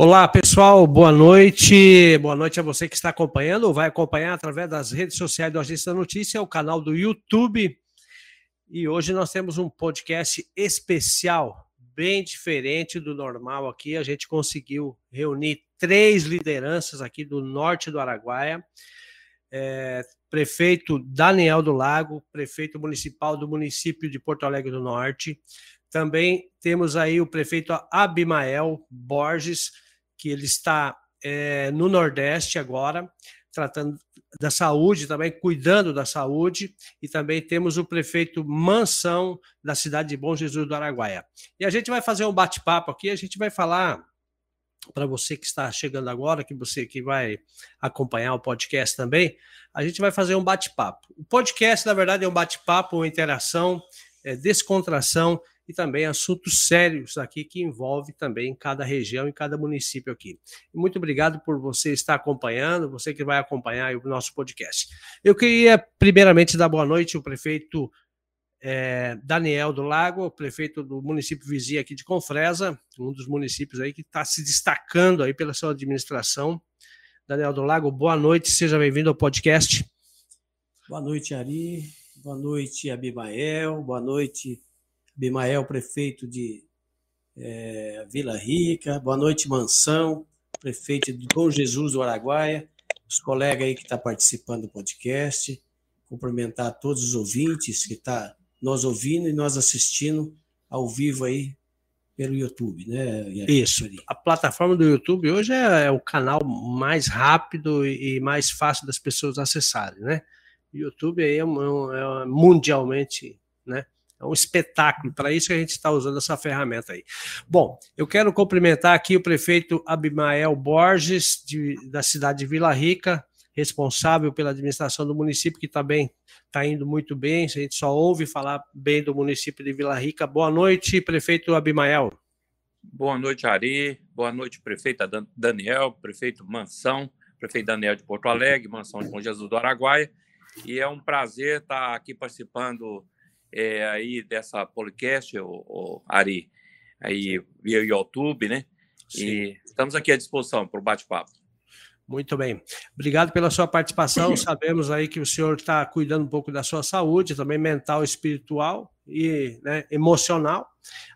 Olá, pessoal, boa noite. Boa noite a você que está acompanhando ou vai acompanhar através das redes sociais do Agência da Notícia, o canal do YouTube. E hoje nós temos um podcast especial, bem diferente do normal aqui. A gente conseguiu reunir três lideranças aqui do norte do Araguaia. É, prefeito Daniel do Lago, prefeito municipal do município de Porto Alegre do Norte. Também temos aí o prefeito Abimael Borges, que ele está é, no Nordeste agora, tratando da saúde, também cuidando da saúde, e também temos o prefeito Mansão, da cidade de Bom Jesus do Araguaia. E a gente vai fazer um bate-papo aqui, a gente vai falar para você que está chegando agora, que você que vai acompanhar o podcast também, a gente vai fazer um bate-papo. O podcast, na verdade, é um bate-papo, uma interação, é, descontração e também assuntos sérios aqui que envolve também cada região e cada município aqui. Muito obrigado por você estar acompanhando, você que vai acompanhar o nosso podcast. Eu queria primeiramente dar boa noite ao prefeito é, Daniel do Lago, prefeito do município vizinho aqui de Confresa, um dos municípios aí que está se destacando aí pela sua administração. Daniel do Lago, boa noite, seja bem-vindo ao podcast. Boa noite, Ari. Boa noite, Abimael. Boa noite, Bimael, prefeito de é, Vila Rica. Boa noite, Mansão, prefeito de Bom Jesus do Araguaia, os colegas aí que estão tá participando do podcast. Cumprimentar todos os ouvintes que estão tá nós ouvindo e nós assistindo ao vivo aí pelo YouTube, né? Isso. A plataforma do YouTube hoje é, é, o canal mais rápido e mais fácil das pessoas acessarem, né? YouTube aí é, é, é mundialmente, né? É um espetáculo, para isso que a gente está usando essa ferramenta aí. Bom, eu quero cumprimentar aqui o prefeito Abimael Borges, de, da cidade de Vila Rica, responsável pela administração do município, que também está indo muito bem, a gente só ouve falar bem do município de Vila Rica. Boa noite, prefeito Abimael. Boa noite, Ari. Boa noite, prefeito Daniel, prefeito Mansão, prefeito Daniel de Porto Alegre, Mansão de Bom Jesus do Araguaia. E é um prazer estar aqui participando é, aí dessa podcast, o, o Ari, aí via YouTube, né? Sim. E estamos aqui à disposição para o bate-papo. Muito bem. Obrigado pela sua participação. Sabemos aí que o senhor está cuidando um pouco da sua saúde, também mental, espiritual e né, emocional.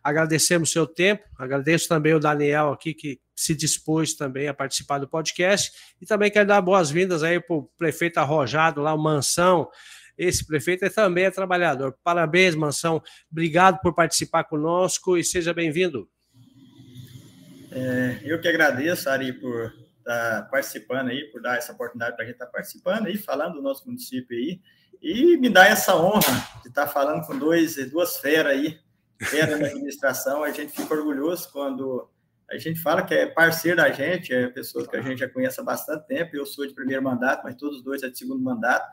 Agradecemos o seu tempo. Agradeço também o Daniel aqui, que se dispôs também a participar do podcast. E também quero dar boas-vindas aí para o prefeito arrojado lá, o Mansão, esse prefeito é, também é trabalhador. Parabéns, Mansão. Obrigado por participar conosco e seja bem-vindo. É, eu que agradeço, Ari, por estar participando aí, por dar essa oportunidade para a gente estar participando e falando do nosso município aí. E me dá essa honra de estar falando com dois, duas feras aí, fera da administração. A gente fica orgulhoso quando a gente fala que é parceiro da gente, é pessoas que a gente já conhece há bastante tempo. Eu sou de primeiro mandato, mas todos dois é de segundo mandato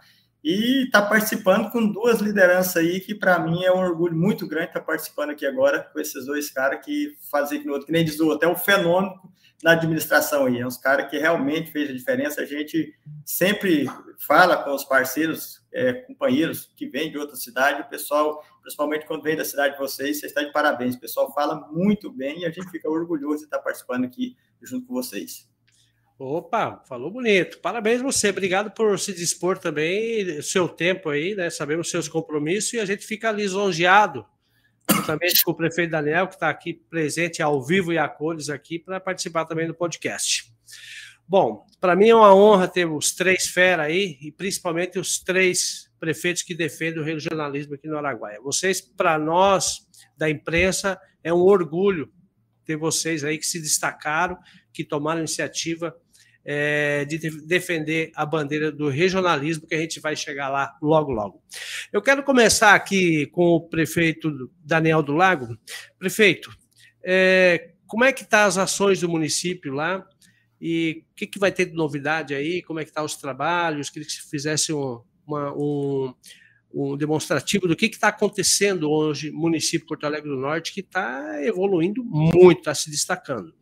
e está participando com duas lideranças aí que para mim é um orgulho muito grande estar tá participando aqui agora com esses dois caras que fazem que, que nem diz o até o fenômeno na administração aí, é uns caras que realmente fez a diferença. A gente sempre fala com os parceiros, é, companheiros que vêm de outra cidade, o pessoal, principalmente quando vem da cidade de vocês, vocês estão de parabéns. O pessoal fala muito bem e a gente fica orgulhoso de estar participando aqui junto com vocês. Opa, falou bonito. Parabéns você. Obrigado por se dispor também, seu tempo aí, né? Sabemos seus compromissos e a gente fica lisonjeado também com o prefeito Daniel, que está aqui presente ao vivo e a cores aqui para participar também do podcast. Bom, para mim é uma honra ter os três fera aí e principalmente os três prefeitos que defendem o regionalismo aqui no Araguaia. Vocês, para nós da imprensa, é um orgulho ter vocês aí que se destacaram, que tomaram iniciativa é, de defender a bandeira do regionalismo, que a gente vai chegar lá logo, logo. Eu quero começar aqui com o prefeito Daniel do Lago. Prefeito, é, como é que estão tá as ações do município lá? E o que, que vai ter de novidade aí? Como é que estão tá os trabalhos? Queria que se fizesse um, uma, um, um demonstrativo do que está acontecendo hoje no município de Porto Alegre do Norte, que está evoluindo muito, está se destacando.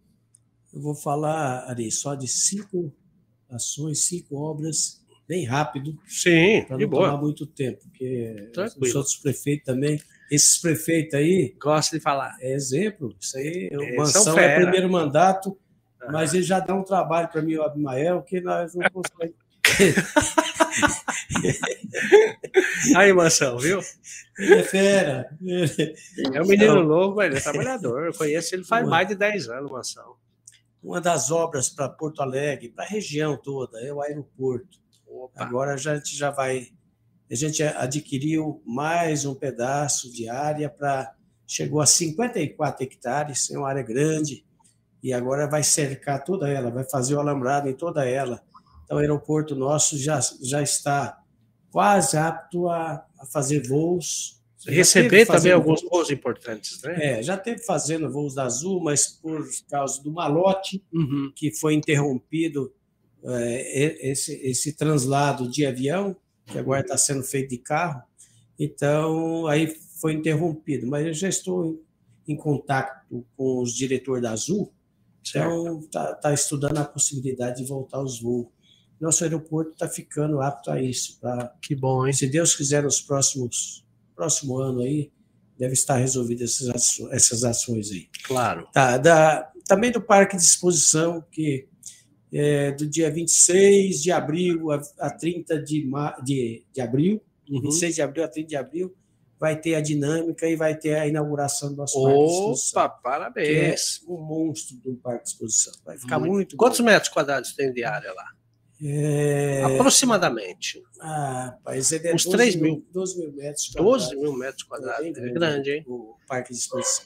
Eu vou falar, Ari, só de cinco ações, cinco obras, bem rápido. Sim, para não boa. tomar muito tempo, porque Tranquilo. os outros prefeitos também, esses prefeitos aí. Gosta de falar. É exemplo, isso aí, o Mansão é primeiro mandato. Mas ele já dá um trabalho para mim, o Abimael, que nós não conseguimos. Aí, Mansão, viu? Ele é fera. É um menino novo, mas ele é trabalhador. Eu conheço ele faz mais de 10 anos, Mansão. Uma das obras para Porto Alegre, para a região toda, é o aeroporto. Opa. Agora a gente já vai. A gente adquiriu mais um pedaço de área para. Chegou a 54 hectares, é uma área grande, e agora vai cercar toda ela, vai fazer o alambrado em toda ela. Então, o aeroporto nosso já, já está quase apto a, a fazer voos. Receber também alguns voos importantes, né? É, já teve fazendo voos da Azul, mas por causa do malote, uhum. que foi interrompido é, esse, esse translado de avião, que agora está sendo feito de carro, então aí foi interrompido. Mas eu já estou em, contato com os diretores da Azul, então está tá estudando a possibilidade de voltar aos voos nosso aeroporto está ficando apto a isso. Pra, que bom, hein? Se Deus quiser, nos próximos próximo ano aí, deve estar resolvidas essas ações, essas ações aí. Claro. Tá, da, também do Parque de Exposição, que é do dia 26 de abril a, a 30 de, de, de abril, uhum. 26 de abril a 30 de abril, vai ter a dinâmica e vai ter a inauguração do nosso Opa, parque de exposição. Opa, parabéns! é um monstro do parque de exposição. Vai ficar muito. muito Quantos bom. metros quadrados tem de área lá? É... Aproximadamente. Ah, rapaz, ele é Uns 12 3 mil. 12 mil metros quadrados. 12 mil metros quadrados. É, é grande, hein? O parque de exposição.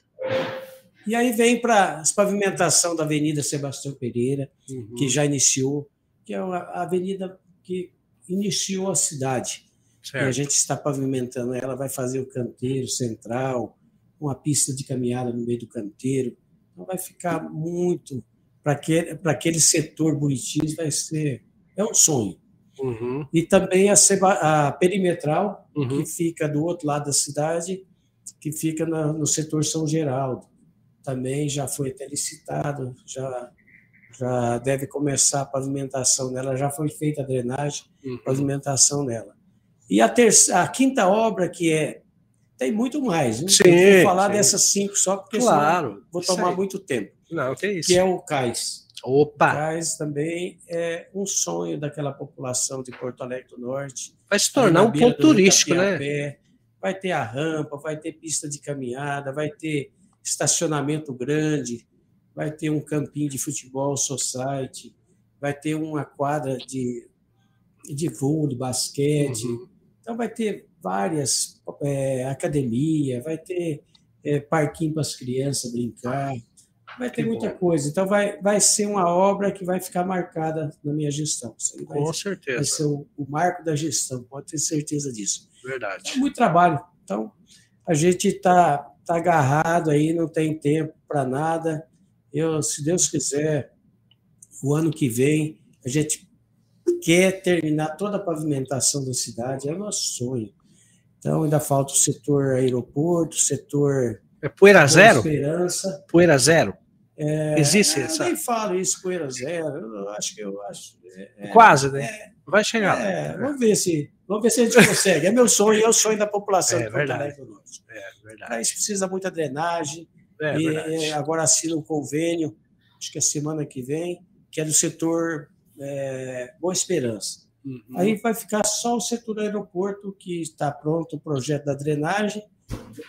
E aí vem para a pavimentação da Avenida Sebastião Pereira, uhum. que já iniciou, que é a avenida que iniciou a cidade. Certo. E a gente está pavimentando ela, vai fazer o canteiro central, uma pista de caminhada no meio do canteiro. Então vai ficar muito. Para aquele, aquele setor Buritis vai ser é um sonho. Uhum. E também a, a perimetral, uhum. que fica do outro lado da cidade, que fica na, no setor São Geraldo. Também já foi até licitado, já, já deve começar a pavimentação dela, já foi feita a drenagem, uhum. pavimentação dela. E a, terça, a quinta obra, que é. Tem muito mais? Sim, vou falar sim. dessas cinco só, porque claro, vou tomar muito tempo. Não, que isso. Que é o cais. Opa! Mas também é um sonho daquela população de Porto Alegre do Norte. Vai se tornar um ponto turístico, né? Vai ter a rampa, vai ter pista de caminhada, vai ter estacionamento grande, vai ter um campinho de futebol society, vai ter uma quadra de, de vôlei, basquete. Uhum. Então, vai ter várias é, academia, vai ter é, parquinho para as crianças brincar. Vai ter que muita bom. coisa. Então, vai, vai ser uma obra que vai ficar marcada na minha gestão. Vai, Com certeza. Vai ser o, o, marco da gestão, pode ter certeza disso. Verdade. É muito trabalho. Então, a gente está tá agarrado aí, não tem tempo para nada. Eu, se Deus quiser, o ano que vem, a gente quer terminar toda a pavimentação da cidade, é o nosso sonho. Então, ainda falta o setor aeroporto, setor. É poeira zero? Esperança. Poeira zero. É, Existe eu essa? Eu nem falo isso poeira zero. Eu acho que eu acho. É, Quase, né? É, Vai chegar. É, vamos ver se. Vamos ver se a gente consegue. É meu sonho, é o sonho da população é, de Porto Alegre do Norte. É, verdade. Para isso precisa muita drenagem. É, e verdade. agora assina um convênio, acho que é semana que vem, que é do setor é, Boa Esperança. Uhum. Aí vai ficar só o setor aeroporto, que está pronto o projeto da drenagem,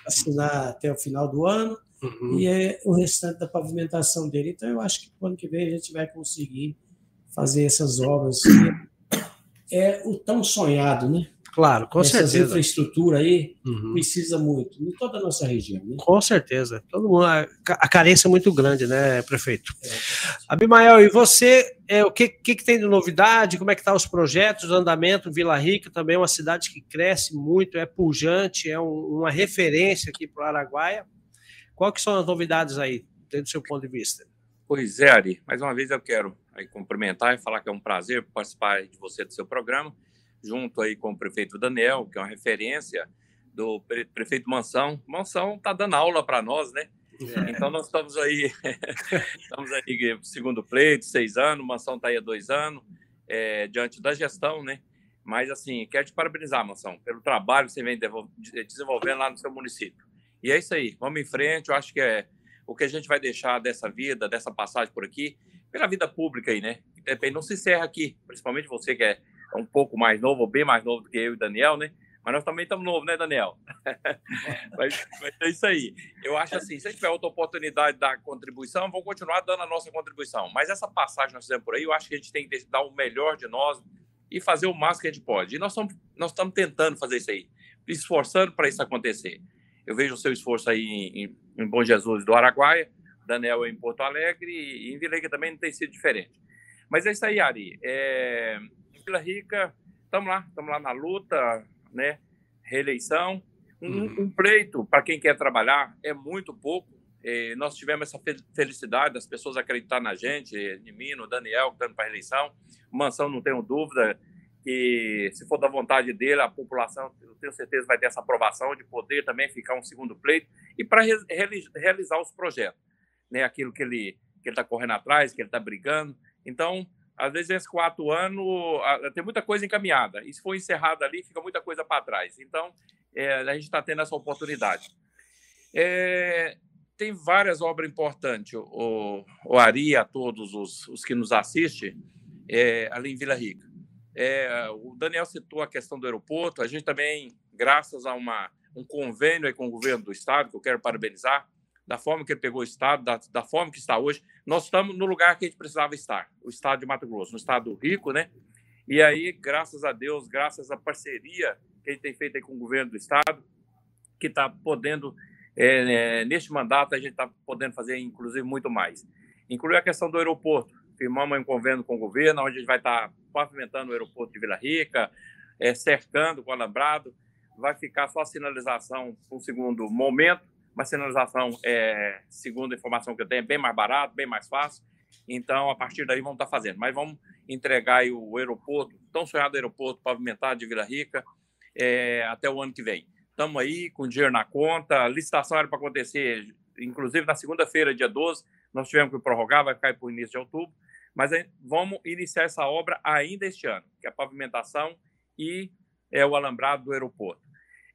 assinar até o final do ano uhum. e é o restante da pavimentação dele. Então, eu acho que no ano que vem a gente vai conseguir fazer essas obras. É o tão sonhado, né? Claro, com Essas certeza. infraestrutura aí uhum. precisa muito, em toda a nossa região. Né? Com certeza. Todo mundo, a carência é muito grande, né, prefeito? É. Abimael, e você, é, o que, que, que, tem de novidade? Como é que estão tá os projetos, o andamento? Vila Rica também é uma cidade que cresce muito, é pujante, é um, uma referência aqui para o Araguaia. Qual que são as novidades aí, desde o seu ponto de vista? Pois é, Ari. Mais uma vez eu quero aí cumprimentar e falar que é um prazer participar de você do seu programa, junto aí com o prefeito Daniel, que é uma referência do prefeito Mansão. Mansão está dando aula para nós, né? É. Então nós estamos aí, estamos aí segundo pleito, seis anos, Mansão está aí há dois anos, é, diante da gestão, né? Mas assim, quero te parabenizar, Mansão, pelo trabalho que você vem desenvolvendo lá no seu município. E é isso aí, vamos em frente. Eu acho que é o que a gente vai deixar dessa vida, dessa passagem por aqui, pela vida pública aí, né? Não se encerra aqui, principalmente você que é um pouco mais novo, ou bem mais novo do que eu e Daniel, né? Mas nós também estamos novos, né, Daniel? mas, mas, é isso aí. Eu acho assim, se a gente tiver outra oportunidade da contribuição, vamos continuar dando a nossa contribuição. Mas essa passagem que nós fizemos por aí, eu acho que a gente tem que dar o melhor de nós e fazer o máximo que a gente pode. E nós estamos, nós estamos tentando fazer isso aí, esforçando para isso acontecer. Eu vejo o seu esforço aí em, em Bom Jesus do Araguaia, Daniel em Porto Alegre e em Vilega também não tem sido diferente. Mas é isso aí, Ari. É, Vila Rica, estamos lá, estamos lá na luta, né? Reeleição. Um, uhum. um pleito, para quem quer trabalhar, é muito pouco. É, nós tivemos essa felicidade das pessoas acreditar na gente, em mim, no Daniel, que está para a reeleição. Mansão, não tenho dúvida que, se for da vontade dele, a população, eu tenho certeza, vai ter essa aprovação de poder também ficar um segundo pleito e para re realizar os projetos, né? aquilo que ele que ele está correndo atrás, que ele está brigando. Então, às vezes, esses quatro anos tem muita coisa encaminhada. E se for encerrado ali, fica muita coisa para trás. Então, é, a gente está tendo essa oportunidade. É, tem várias obras importantes, o, o Ari, a todos os, os que nos assistem, é, ali em Vila Rica. É, o Daniel citou a questão do aeroporto. A gente também, graças a uma, um convênio com o governo do estado, que eu quero parabenizar, da forma que ele pegou o Estado, da, da forma que está hoje, nós estamos no lugar que a gente precisava estar, o Estado de Mato Grosso, no Estado rico, né? E aí, graças a Deus, graças à parceria que a gente tem feito com o governo do Estado, que está podendo, é, é, neste mandato, a gente está podendo fazer, inclusive, muito mais. Incluir a questão do aeroporto. Firmamos um convênio com o governo, onde a gente vai estar tá pavimentando o aeroporto de Vila Rica, é, cercando com alambrado. Vai ficar só a sinalização um segundo momento, uma sinalização, é, segundo a informação que eu tenho, é bem mais barato, bem mais fácil. Então, a partir daí, vamos estar fazendo. Mas vamos entregar o aeroporto, tão sonhado aeroporto pavimentado de Vila Rica, é, até o ano que vem. Estamos aí com dinheiro na conta, a licitação era para acontecer, inclusive na segunda-feira, dia 12, nós tivemos que prorrogar, vai ficar para o início de outubro, mas vamos iniciar essa obra ainda este ano, que é a pavimentação e é, o alambrado do aeroporto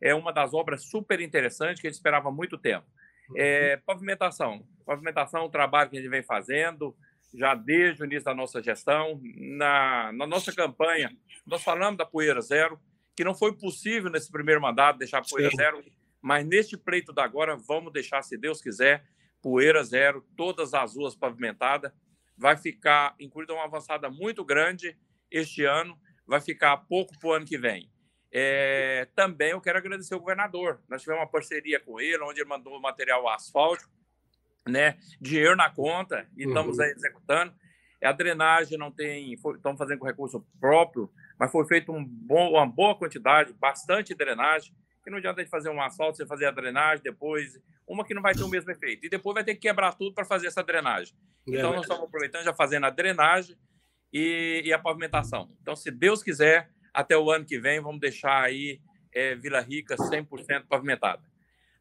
é uma das obras super interessantes que a gente esperava há muito tempo. É, uhum. pavimentação. Pavimentação é um trabalho que a gente vem fazendo já desde o início da nossa gestão. Na, na nossa campanha, nós falamos da poeira zero, que não foi possível nesse primeiro mandato deixar poeira Sim. zero, mas neste pleito da agora vamos deixar, se Deus quiser, poeira zero, todas as ruas pavimentadas. Vai ficar incluída uma avançada muito grande este ano, vai ficar pouco para o ano que vem. É, também eu quero agradecer o governador. Nós tivemos uma parceria com ele, onde ele mandou material asfalto, né, dinheiro na conta, e uhum. estamos aí executando. A drenagem não tem, estamos fazendo com recurso próprio, mas foi feito um bom, uma boa quantidade, bastante drenagem, que não adianta a gente fazer um asfalto, você fazer a drenagem, depois, uma que não vai ter o mesmo efeito, e depois vai ter que quebrar tudo para fazer essa drenagem. É então, nós estamos aproveitando, já fazendo a drenagem e, e a pavimentação. Então, se Deus quiser, até o ano que vem, vamos deixar aí é, Vila Rica 100% pavimentada.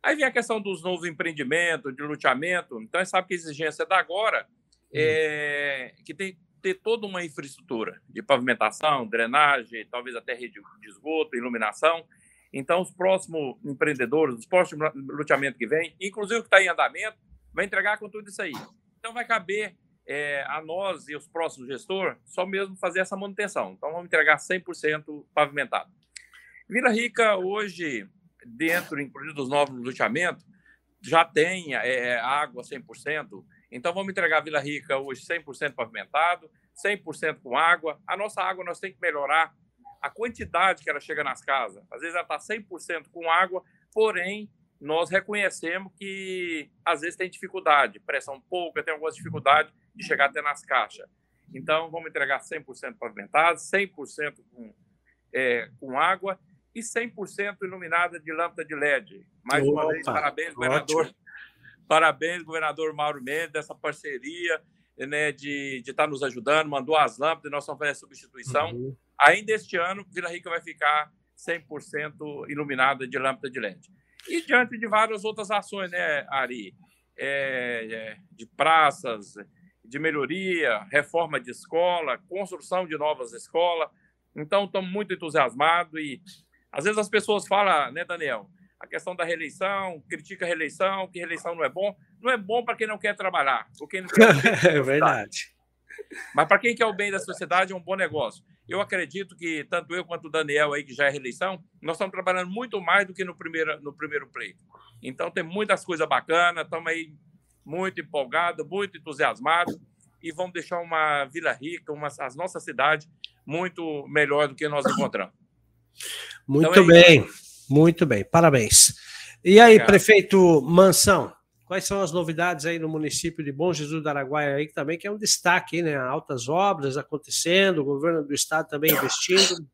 Aí vem a questão dos novos empreendimentos, de luteamento. Então, sabe que a exigência da agora é que tem que ter toda uma infraestrutura de pavimentação, drenagem, talvez até rede de esgoto, iluminação. Então, os próximos empreendedores, os próximos luteamentos que vem, inclusive o que está em andamento, vai entregar com tudo isso aí. Então, vai caber é, a nós e os próximos gestores só mesmo fazer essa manutenção. Então, vamos entregar 100% pavimentado. Vila Rica, hoje, dentro, inclusive, dos novos loteamentos, já tem é, água 100%. Então, vamos entregar a Vila Rica hoje 100% pavimentado, 100% com água. A nossa água nós temos que melhorar a quantidade que ela chega nas casas. Às vezes ela está 100% com água, porém nós reconhecemos que às vezes tem dificuldade, pressão pouca, tem algumas dificuldades de chegar até nas caixas. Então, vamos entregar 100% pavimentado, 100% com, é, com água e 100% iluminada de lâmpada de LED. Mais Opa, uma vez, parabéns, governador. Ótimo. Parabéns, governador Mauro Mendes, dessa parceria né, de, de estar tá nos ajudando, mandou as lâmpadas, nós vamos fazer a substituição. Uhum. Ainda este ano, Vila Rica vai ficar 100% iluminada de lâmpada de LED. E diante de várias outras ações, né, Ari? É, é, de praças, de melhoria, reforma de escola, construção de novas escolas. Então, estamos muito entusiasmados e às vezes as pessoas falam, né, Daniel? a questão da reeleição, critica a reeleição, que reeleição não é bom. Não é bom para quem não quer trabalhar, ou quem não quer é verdade. Mas para quem quer o bem da sociedade, é um bom negócio. Eu acredito que tanto eu quanto o Daniel aí, que já é reeleição, nós estamos trabalhando muito mais do que no primeiro, no primeiro pleito. Então tem muitas coisas bacanas, estamos aí muito empolgados, muito entusiasmados e vamos deixar uma Vila Rica, uma, a nossa cidade, muito melhor do que nós encontramos. Muito então, é bem, muito bem, parabéns. E aí, Obrigado. prefeito Mansão, quais são as novidades aí no município de Bom Jesus do Araguaia aí, que também que é um destaque, né? Altas obras acontecendo, o governo do estado também investindo.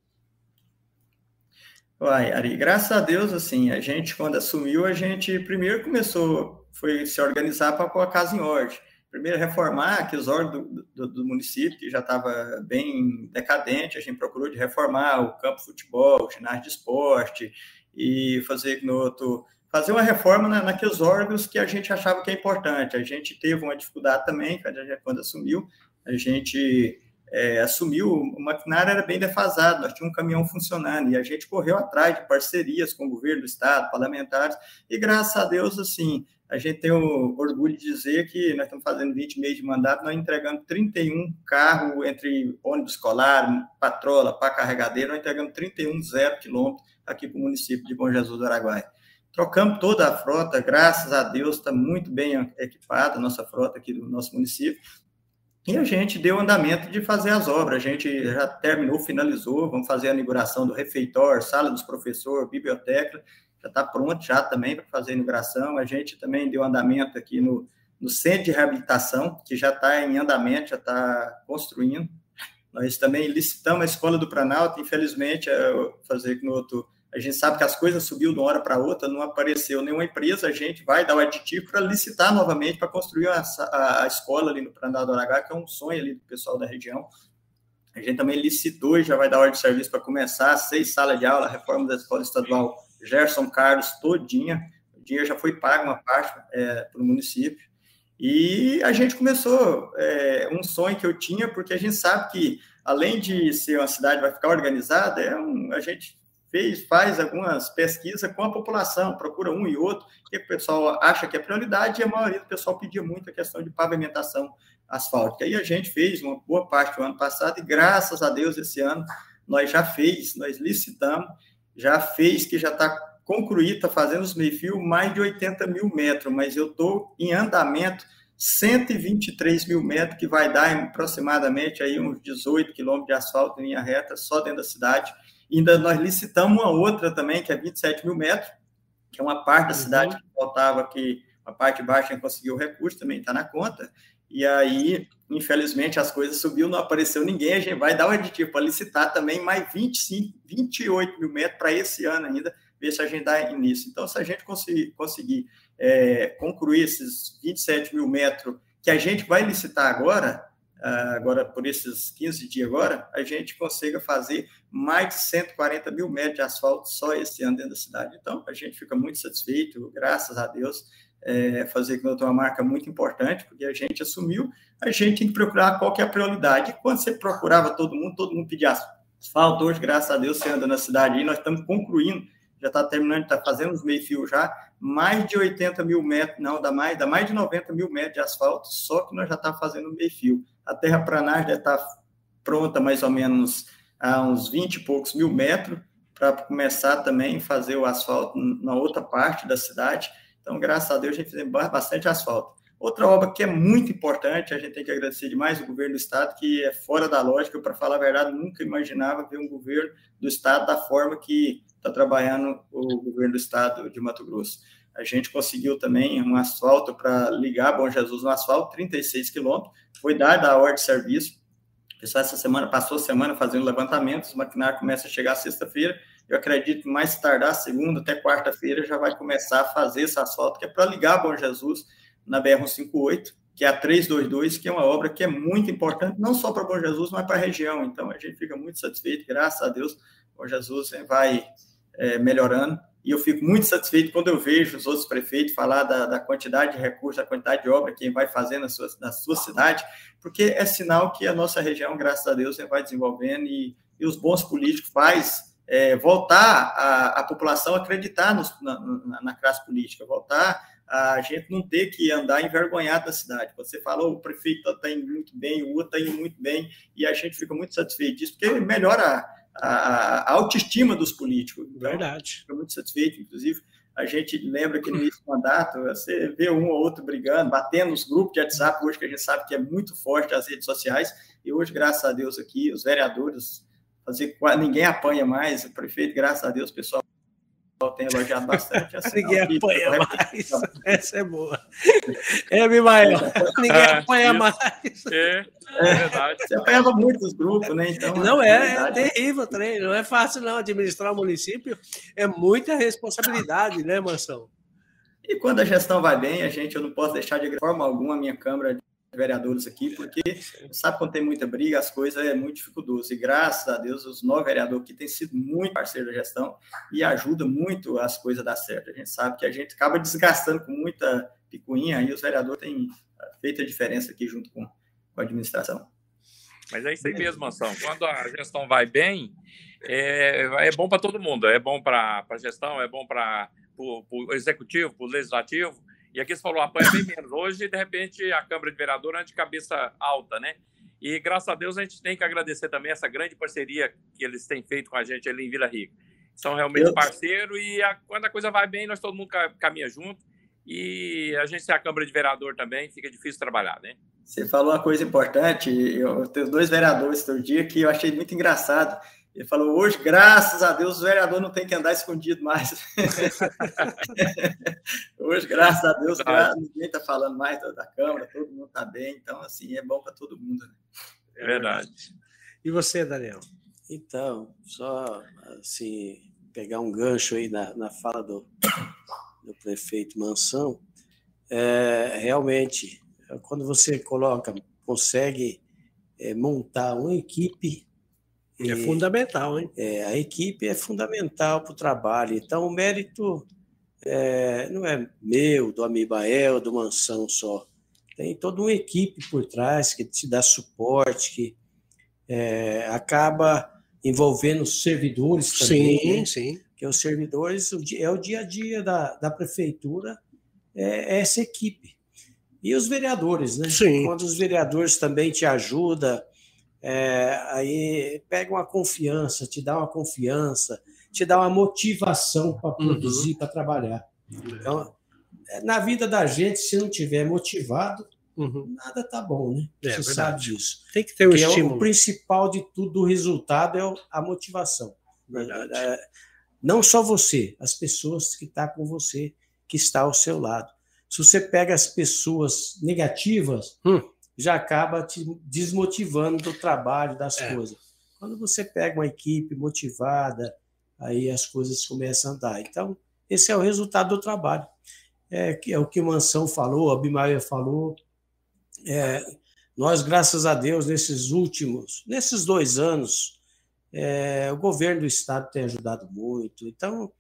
Uai, Ari, graças a Deus, assim, a gente, quando assumiu, a gente primeiro começou, foi se organizar para pôr a casa em ordem primeiro reformar aqueles órgãos do, do, do, município, que já estava bem decadente, a gente procurou de reformar o campo de futebol, o ginásio de esporte, e fazer no outro, fazer uma reforma na, naqueles órgãos que a gente achava que é importante. A gente teve uma dificuldade também, quando, quando assumiu, a gente é, assumiu, o maquinário era bem defasado, nós tínhamos um caminhão funcionando, e a gente correu atrás de parcerias com o governo do estado, parlamentares, e graças a Deus, assim, a gente tem o orgulho de dizer que nós estamos fazendo 20 meses de mandato, nós entregamos 31 carros entre ônibus escolar, patrola, para carregadeiro, nós entregamos 31 zero quilômetros aqui para o município de Bom Jesus do Araguaia. Trocamos toda a frota, graças a Deus, está muito bem equipada a nossa frota aqui do nosso município. E a gente deu andamento de fazer as obras. A gente já terminou, finalizou. Vamos fazer a inauguração do refeitório, sala dos professores, biblioteca já está pronto já também para fazer a imigração. A gente também deu andamento aqui no, no centro de reabilitação, que já está em andamento, já está construindo. Nós também licitamos a escola do Planalto, infelizmente, é, fazer no outro. A gente sabe que as coisas subiu de uma hora para outra, não apareceu nenhuma empresa, a gente vai dar o aditivo para licitar novamente para construir a, a, a, escola ali no Planalto do Aragá, que é um sonho ali do pessoal da região. A gente também licitou e já vai dar ordem de serviço para começar, seis salas de aula, reforma da escola estadual Gerson Carlos todinha, o dinheiro já foi pago uma parte é, para o município, e a gente começou é, um sonho que eu tinha, porque a gente sabe que, além de ser uma cidade vai ficar organizada, é um, a gente fez, faz algumas pesquisas com a população, procura um e outro, que o pessoal acha que é prioridade, e a maioria do pessoal pedia muito a questão de pavimentação asfáltica. E a gente fez uma boa parte do ano passado, e graças a Deus, esse ano, nós já fez, nós licitamos, já fez, que já está concluído, está fazendo os meio-fio, mais de 80 mil metros, mas eu estou em andamento 123 mil metros, que vai dar aproximadamente aí uns 18 quilômetros de asfalto em linha reta, só dentro da cidade. Ainda nós licitamos uma outra também, que é 27 mil metros, que é uma parte da cidade que faltava aqui, a parte baixa a gente conseguiu o recurso, também está na conta. E aí, infelizmente, as coisas subiu, não apareceu ninguém. A gente vai dar o aditivo para licitar também mais 25, 28 mil metros para esse ano ainda, ver se a gente dá início. Então, se a gente conseguir, conseguir é, concluir esses 27 mil metros que a gente vai licitar agora, ah, agora por esses 15 dias agora, a gente consiga fazer mais de 140 mil metros de asfalto só esse ano dentro da cidade. Então, a gente fica muito satisfeito, graças a Deus é, fazer com uma marca muito importante, porque a gente assumiu, a gente tem que procurar qual que é a prioridade. E quando você procurava todo mundo, todo mundo pedia asfalto. Hoje, graças a Deus, você anda na cidade aí, nós estamos concluindo, já está terminando, está fazendo os meio-fio já, mais de 80 mil metros, não, dá mais, dá mais de 90 mil metros de asfalto, só que nós já estamos tá fazendo meio-fio. A terra planagem já está pronta mais ou menos a uns 20 e poucos mil metros, para começar também a fazer o asfalto na outra parte da cidade então, graças a Deus, a gente fez bastante asfalto. Outra obra que é muito importante, a gente tem que agradecer demais o governo do estado, que é fora da lógica, para falar a verdade, nunca imaginava ver um governo do estado da forma que está trabalhando o governo do estado de Mato Grosso. A gente conseguiu também um asfalto para ligar Bom Jesus no asfalto, 36 quilômetros, foi dada a ordem de serviço. O pessoal essa semana passou a semana fazendo levantamentos, o maquinário começa a chegar sexta-feira, eu acredito que mais tardar, segunda até quarta-feira, já vai começar a fazer esse asfalto, que é para ligar Bom Jesus na BR-158, que é a 322, que é uma obra que é muito importante, não só para Bom Jesus, mas para a região. Então, a gente fica muito satisfeito, graças a Deus, Bom Jesus vai é, melhorando. E eu fico muito satisfeito quando eu vejo os outros prefeitos falar da, da quantidade de recursos, da quantidade de obra que vai fazer na sua, na sua cidade, porque é sinal que a nossa região, graças a Deus, vai desenvolvendo e, e os bons políticos faz é, voltar a, a população a acreditar nos, na, na, na classe política, voltar a gente não ter que andar envergonhado na cidade. Você falou, o prefeito está indo muito bem, o outro está indo muito bem, e a gente fica muito satisfeito disso, porque melhora a, a, a autoestima dos políticos. Então, Verdade. Fica muito satisfeito, inclusive. A gente lembra que no início do mandato, você vê um ou outro brigando, batendo nos grupos de WhatsApp, hoje que a gente sabe que é muito forte as redes sociais, e hoje, graças a Deus, aqui, os vereadores, fazer ninguém apanha mais, o prefeito, graças a Deus, o pessoal tem elogiado bastante. Assim, ninguém apanha mais. Essa é boa. É, Mimael, ninguém ah, apanha isso. mais. É, é verdade. Você apanhava muitos grupos, né? Então, não é, é, é terrível também. Não é fácil, não. Administrar o município é muita responsabilidade, né, Mansão? E quando a gestão vai bem, a gente, eu não posso deixar de forma alguma a minha Câmara vereadores aqui, porque sabe quando tem muita briga, as coisas é muito dificultoso. E graças a Deus, os nove vereadores aqui têm sido muito parceiros da gestão e ajuda muito as coisas a dar certo. A gente sabe que a gente acaba desgastando com muita picuinha e os vereadores têm feito a diferença aqui junto com, com a administração. Mas é isso aí mesmo, Ação. Quando a gestão vai bem, é, é bom para todo mundo. É bom para a gestão, é bom para o executivo, para o legislativo e aqui você falou, apanha bem menos. Hoje, de repente, a Câmara de Vereadores é de cabeça alta, né? E graças a Deus a gente tem que agradecer também essa grande parceria que eles têm feito com a gente ali em Vila Rica. São realmente parceiros e a, quando a coisa vai bem, nós todo mundo caminha junto. E a gente ser a Câmara de Vereador também, fica difícil trabalhar, né? Você falou uma coisa importante, eu tenho dois vereadores outro dia que eu achei muito engraçado. Ele falou: hoje, graças a Deus, o vereador não tem que andar escondido mais. hoje, graças a Deus, graças, ninguém está falando mais da, da, Câmara, todo mundo está bem. Então, assim, é bom para todo mundo. Né? É verdade. E você, Daniel? Então, só assim, pegar um gancho aí na, na fala do, do prefeito Mansão, é, realmente, quando você coloca, consegue é, montar uma equipe é fundamental, hein? É, a equipe é fundamental para o trabalho. Então, o mérito é, não é meu, do Amibael, do Mansão só. Tem toda uma equipe por trás que te dá suporte, que é, acaba envolvendo os servidores também. Sim, né? sim. Que os servidores é o dia a dia da, da prefeitura, é, é essa equipe. E os vereadores, né? Sim. Quando os vereadores também te ajudam, é, aí pega uma confiança, te dá uma confiança, te dá uma motivação para uhum. produzir, uhum. para trabalhar. Então, é, na vida da gente, se não tiver motivado, uhum. nada tá bom, né? É, Você verdade. sabe disso. Tem que ter o um estímulo. É o principal de tudo, o resultado é a motivação. Verdade. É, não só você, as pessoas que estão tá com você, que está ao seu lado. Se você pega as pessoas negativas, hum já acaba te desmotivando do trabalho, das é. coisas. Quando você pega uma equipe motivada, aí as coisas começam a andar. Então, esse é o resultado do trabalho. É, é o que o Mansão falou, a Bimaia falou. É, nós, graças a Deus, nesses últimos, nesses dois anos, é, o governo do estado tem ajudado muito. Então,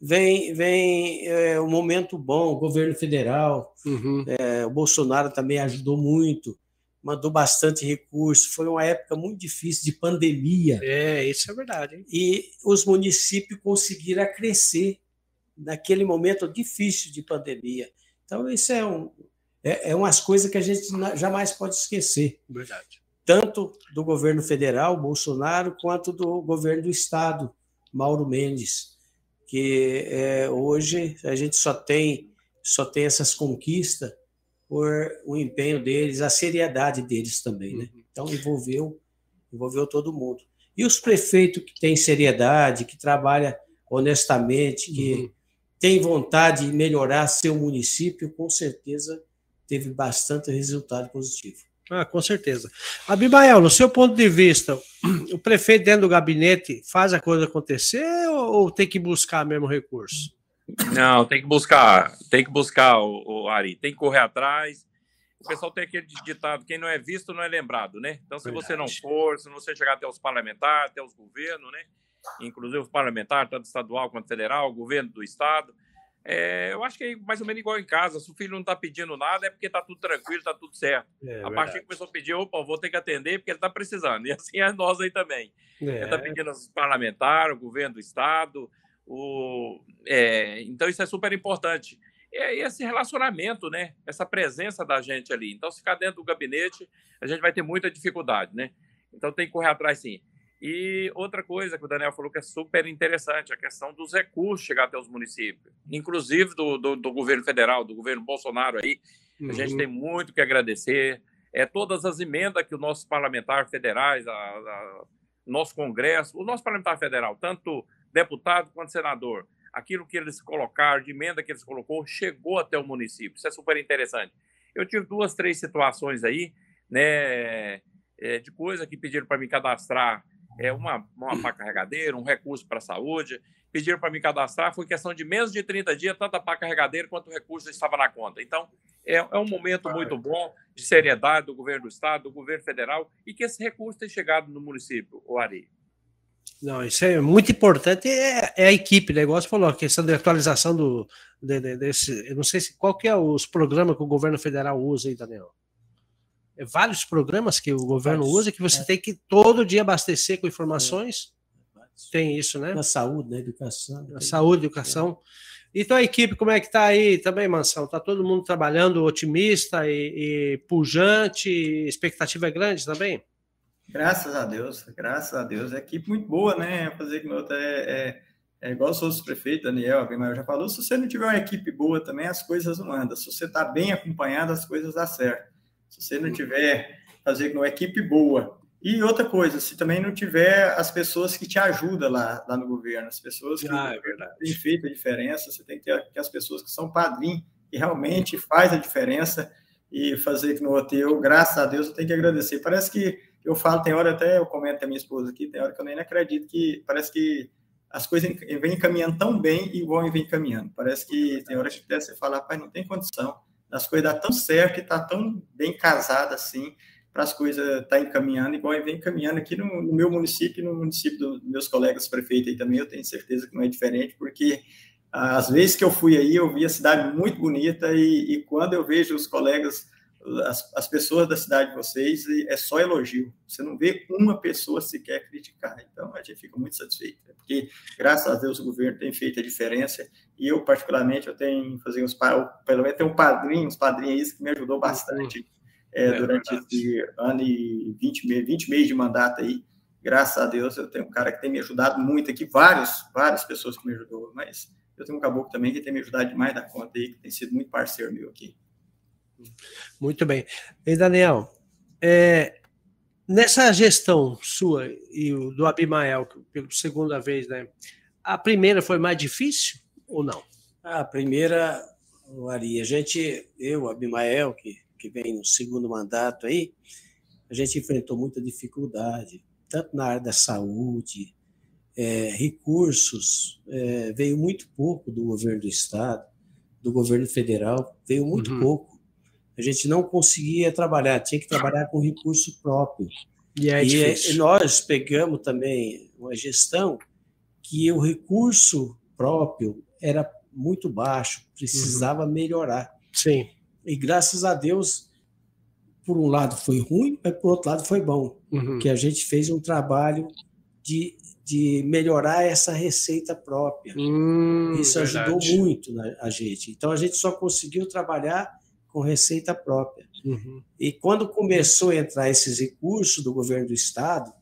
vem vem é, um momento bom, o governo federal, uhum. é, o Bolsonaro também ajudou muito mandou bastante recurso. Foi uma época muito difícil de pandemia. É, isso é verdade. Hein? E os municípios conseguiram crescer naquele momento difícil de pandemia. Então, isso é, um, é, é umas coisas que a gente jamais pode esquecer. Verdade. Tanto do governo federal, Bolsonaro, quanto do governo do Estado, Mauro Mendes, que é, hoje a gente só tem, só tem essas conquistas por o empenho deles, a seriedade deles também, né? Uhum. Então envolveu, envolveu todo mundo. E os prefeitos que têm seriedade, que trabalham honestamente, que uhum. têm vontade de melhorar seu município, com certeza teve bastante resultado positivo. Ah, com certeza. Abimael, no seu ponto de vista, o prefeito dentro do gabinete faz a coisa acontecer ou, ou tem que buscar mesmo recurso? Não, tem que buscar, tem que buscar o, o, Ari, tem que correr atrás. O pessoal tem aquele ditado: quem não é visto não é lembrado, né? Então, se você não for, se você chegar até os parlamentares, até os governos, né? Inclusive os parlamentares, tanto estadual quanto federal, o governo do estado, É, eu acho que é mais ou menos igual em casa. Se o filho não está pedindo nada, é porque está tudo tranquilo, está tudo certo. É, a partir que começou a pedir, opa, vou ter que atender porque ele está precisando. E assim é nós aí também. É. Ele está pedindo aos parlamentares, o governo do Estado. O, é, então, isso é super importante. É esse relacionamento, né? Essa presença da gente ali. Então, se ficar dentro do gabinete, a gente vai ter muita dificuldade, né? Então, tem que correr atrás, sim. E outra coisa que o Daniel falou que é super interessante, a questão dos recursos chegar até os municípios, inclusive do, do, do governo federal, do governo Bolsonaro aí. Uhum. A gente uhum. tem muito que agradecer. É todas as emendas que os nossos parlamentares federais, a, a, nosso Congresso, o nosso parlamentar federal, tanto deputado quanto senador, aquilo que eles colocaram, de emenda que eles colocou, chegou até o município. Isso é super interessante. Eu tive duas, três situações aí, né, é, de coisa que pediram para me cadastrar é, uma, uma pá carregadeira, um recurso para a saúde. Pediram para me cadastrar, foi questão de menos de 30 dias, tanto a pá carregadeira quanto o recurso estava na conta. Então, é, é um momento muito bom de seriedade do governo do Estado, do governo federal, e que esse recurso tenha chegado no município, o Ari. Não, isso é muito importante. É, é a equipe, o né? negócio falou, a questão de atualização do, de, de, desse. Eu não sei se qual que é os programas que o governo federal usa aí, Daniel. É vários programas que o governo vários, usa que você é. tem que todo dia abastecer com informações. É. Tem isso, né? Na saúde, na educação. Na saúde, educação. Então a equipe, como é que está aí também, Mansão? Está todo mundo trabalhando otimista e, e pujante? Expectativa é grande também? Graças a Deus, graças a Deus. É equipe muito boa, né? Fazer que meu é, é, é igual os prefeito Daniel, mas já falou, se você não tiver uma equipe boa também, as coisas não andam. Se você está bem acompanhado, as coisas dão certo. Se você não tiver, fazer com uma equipe boa. E outra coisa, se também não tiver as pessoas que te ajudam lá, lá no governo, as pessoas que ah, é têm feito a diferença, você tem que ter as pessoas que são padrinhos, que realmente faz a diferença e fazer que no hotel, graças a Deus, eu tenho que agradecer. Parece que eu falo, tem hora até, eu comento com a minha esposa aqui, tem hora que eu nem acredito que parece que as coisas vêm caminhando tão bem igual vem caminhando. Parece que tem hora que você fala, pai, não tem condição as coisas dar tão certo e tá tão bem casada assim para as coisas estar tá encaminhando, igual vem encaminhando aqui no, no, meu município e no município dos meus colegas prefeitos aí também, eu tenho certeza que não é diferente, porque às vezes que eu fui aí, eu vi a cidade muito bonita e, e quando eu vejo os colegas as, as pessoas da cidade de vocês, é só elogio. Você não vê uma pessoa sequer criticar. Então, a gente fica muito satisfeito, né? porque, graças a Deus, o governo tem feito a diferença. E eu, particularmente, eu tenho fazer uns, pelo menos, tenho um padrinho, uns padrinhos que me ajudou bastante é, é, durante esse ano e 20, 20 meses de mandato aí. Graças a Deus, eu tenho um cara que tem me ajudado muito aqui, vários, várias pessoas que me ajudou, mas eu tenho um caboclo também que tem me ajudado demais da conta aí, que tem sido muito parceiro meu aqui. Muito bem. E Daniel, é, nessa gestão sua e do Abimael, pela segunda vez, né? A primeira foi mais difícil ou não? A primeira, Ari, a gente, eu, Abimael, que, que vem no segundo mandato aí, a gente enfrentou muita dificuldade, tanto na área da saúde, é, recursos, é, veio muito pouco do governo do Estado, do governo federal, veio muito uhum. pouco a gente não conseguia trabalhar, tinha que trabalhar com recurso próprio. E, é e nós pegamos também uma gestão que o recurso próprio era muito baixo, precisava uhum. melhorar. Sim. E graças a Deus, por um lado foi ruim, mas por outro lado foi bom, uhum. que a gente fez um trabalho de, de melhorar essa receita própria. Hum, Isso ajudou verdade. muito a gente. Então a gente só conseguiu trabalhar com receita própria. Uhum. E quando começou a entrar esses recursos do governo do estado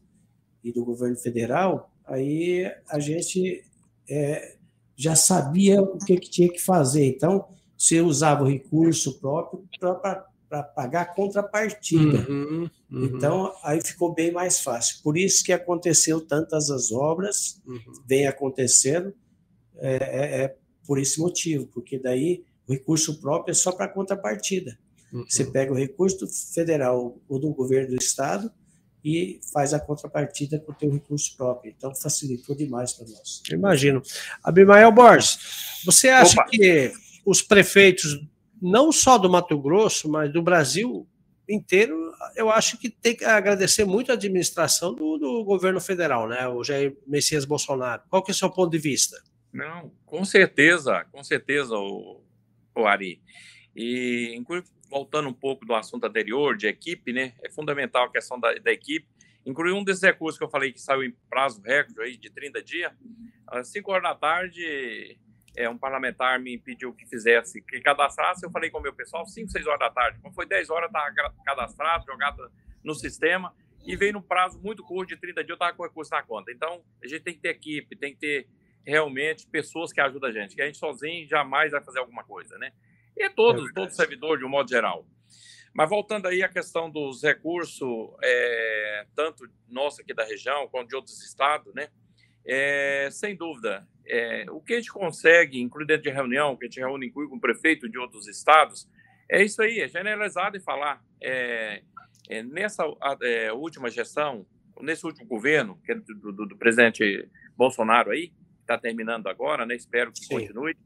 e do governo federal, aí a gente é, já sabia o que, que, tinha que fazer. Então, você usava o recurso próprio para pagar a contrapartida. Uhum, uhum. Então, aí ficou bem mais fácil. Por isso que aconteceu tantas as obras, uhum. vem acontecendo, é, é, é por esse motivo, porque daí o recurso próprio é só para contrapartida. Uhum. Você pega o recurso federal ou do governo do estado e faz a contrapartida com o teu recurso próprio. Então facilitou demais para nós. Imagino. Abimael Borges, você acha Opa. que os prefeitos, não só do Mato Grosso, mas do Brasil inteiro, eu acho que tem que agradecer muito a administração do, do governo federal, né? O Jair Messias Bolsonaro. Qual que é o seu ponto de vista? Não, com certeza, com certeza, o, o Ari. E, voltando um pouco do assunto anterior, de equipe, né? É fundamental a questão da, da equipe. Incluir um desses recursos que eu falei que saiu em prazo recorde aí de 30 dias. Às 5 horas da tarde, é, um parlamentar me pediu que fizesse, que cadastrasse. Eu falei com o meu pessoal, 5, 6 horas da tarde. Quando foi 10 horas, estava cadastrado, jogado no sistema. E veio no prazo muito curto de 30 dias, eu estava com recurso na conta. Então, a gente tem que ter equipe, tem que ter realmente pessoas que ajudam a gente, que a gente sozinho jamais vai fazer alguma coisa, né? E todos, é todos servidores, de um modo geral. Mas voltando aí à questão dos recursos, é, tanto nosso aqui da região, quanto de outros estados, né? É, sem dúvida, é, o que a gente consegue, incluir dentro de reunião, que a gente reúne inclui com o prefeito de outros estados, é isso aí, é generalizado e falar. É, é, nessa é, última gestão, nesse último governo, que é do, do, do presidente Bolsonaro aí, está terminando agora, né? Espero que Sim. continue.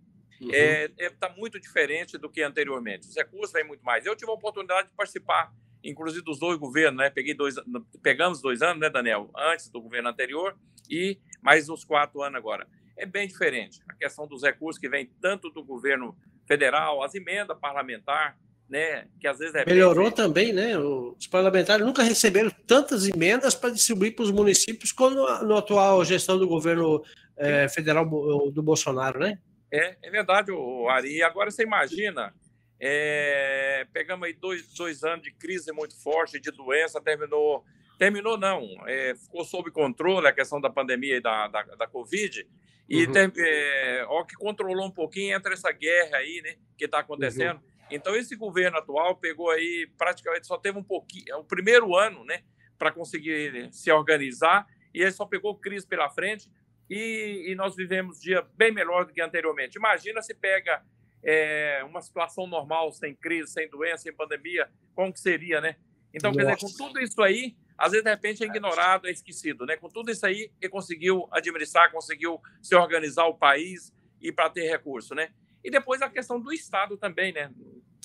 Está uhum. é, é, tá muito diferente do que anteriormente. Os recursos vêm muito mais. Eu tive a oportunidade de participar, inclusive, dos dois governos, né? Peguei dois, pegamos dois anos, né, Daniel? Antes do governo anterior e mais os quatro anos agora. É bem diferente. A questão dos recursos que vem tanto do governo federal, as emendas parlamentares, né, que às vezes é melhorou bem... também, né? Os parlamentares nunca receberam tantas emendas para distribuir para os municípios como na atual gestão do governo é, federal do Bolsonaro, né? É, é verdade, o Ari. Agora você imagina, é, pegamos aí dois, dois anos de crise muito forte, de doença, terminou, terminou não, é, ficou sob controle a questão da pandemia e da, da, da Covid, e uhum. é, ó, que controlou um pouquinho entre essa guerra aí, né, que está acontecendo. Uhum. Então, esse governo atual pegou aí, praticamente só teve um pouquinho, é o primeiro ano, né, para conseguir se organizar, e ele só pegou crise pela frente, e, e nós vivemos dia bem melhor do que anteriormente. Imagina se pega é, uma situação normal, sem crise, sem doença, sem pandemia, como que seria, né? Então, Nossa. quer dizer, com tudo isso aí, às vezes, de repente, é ignorado, é esquecido, né? Com tudo isso aí, ele conseguiu administrar, conseguiu se organizar o país e para ter recurso, né? E depois a questão do Estado também, né?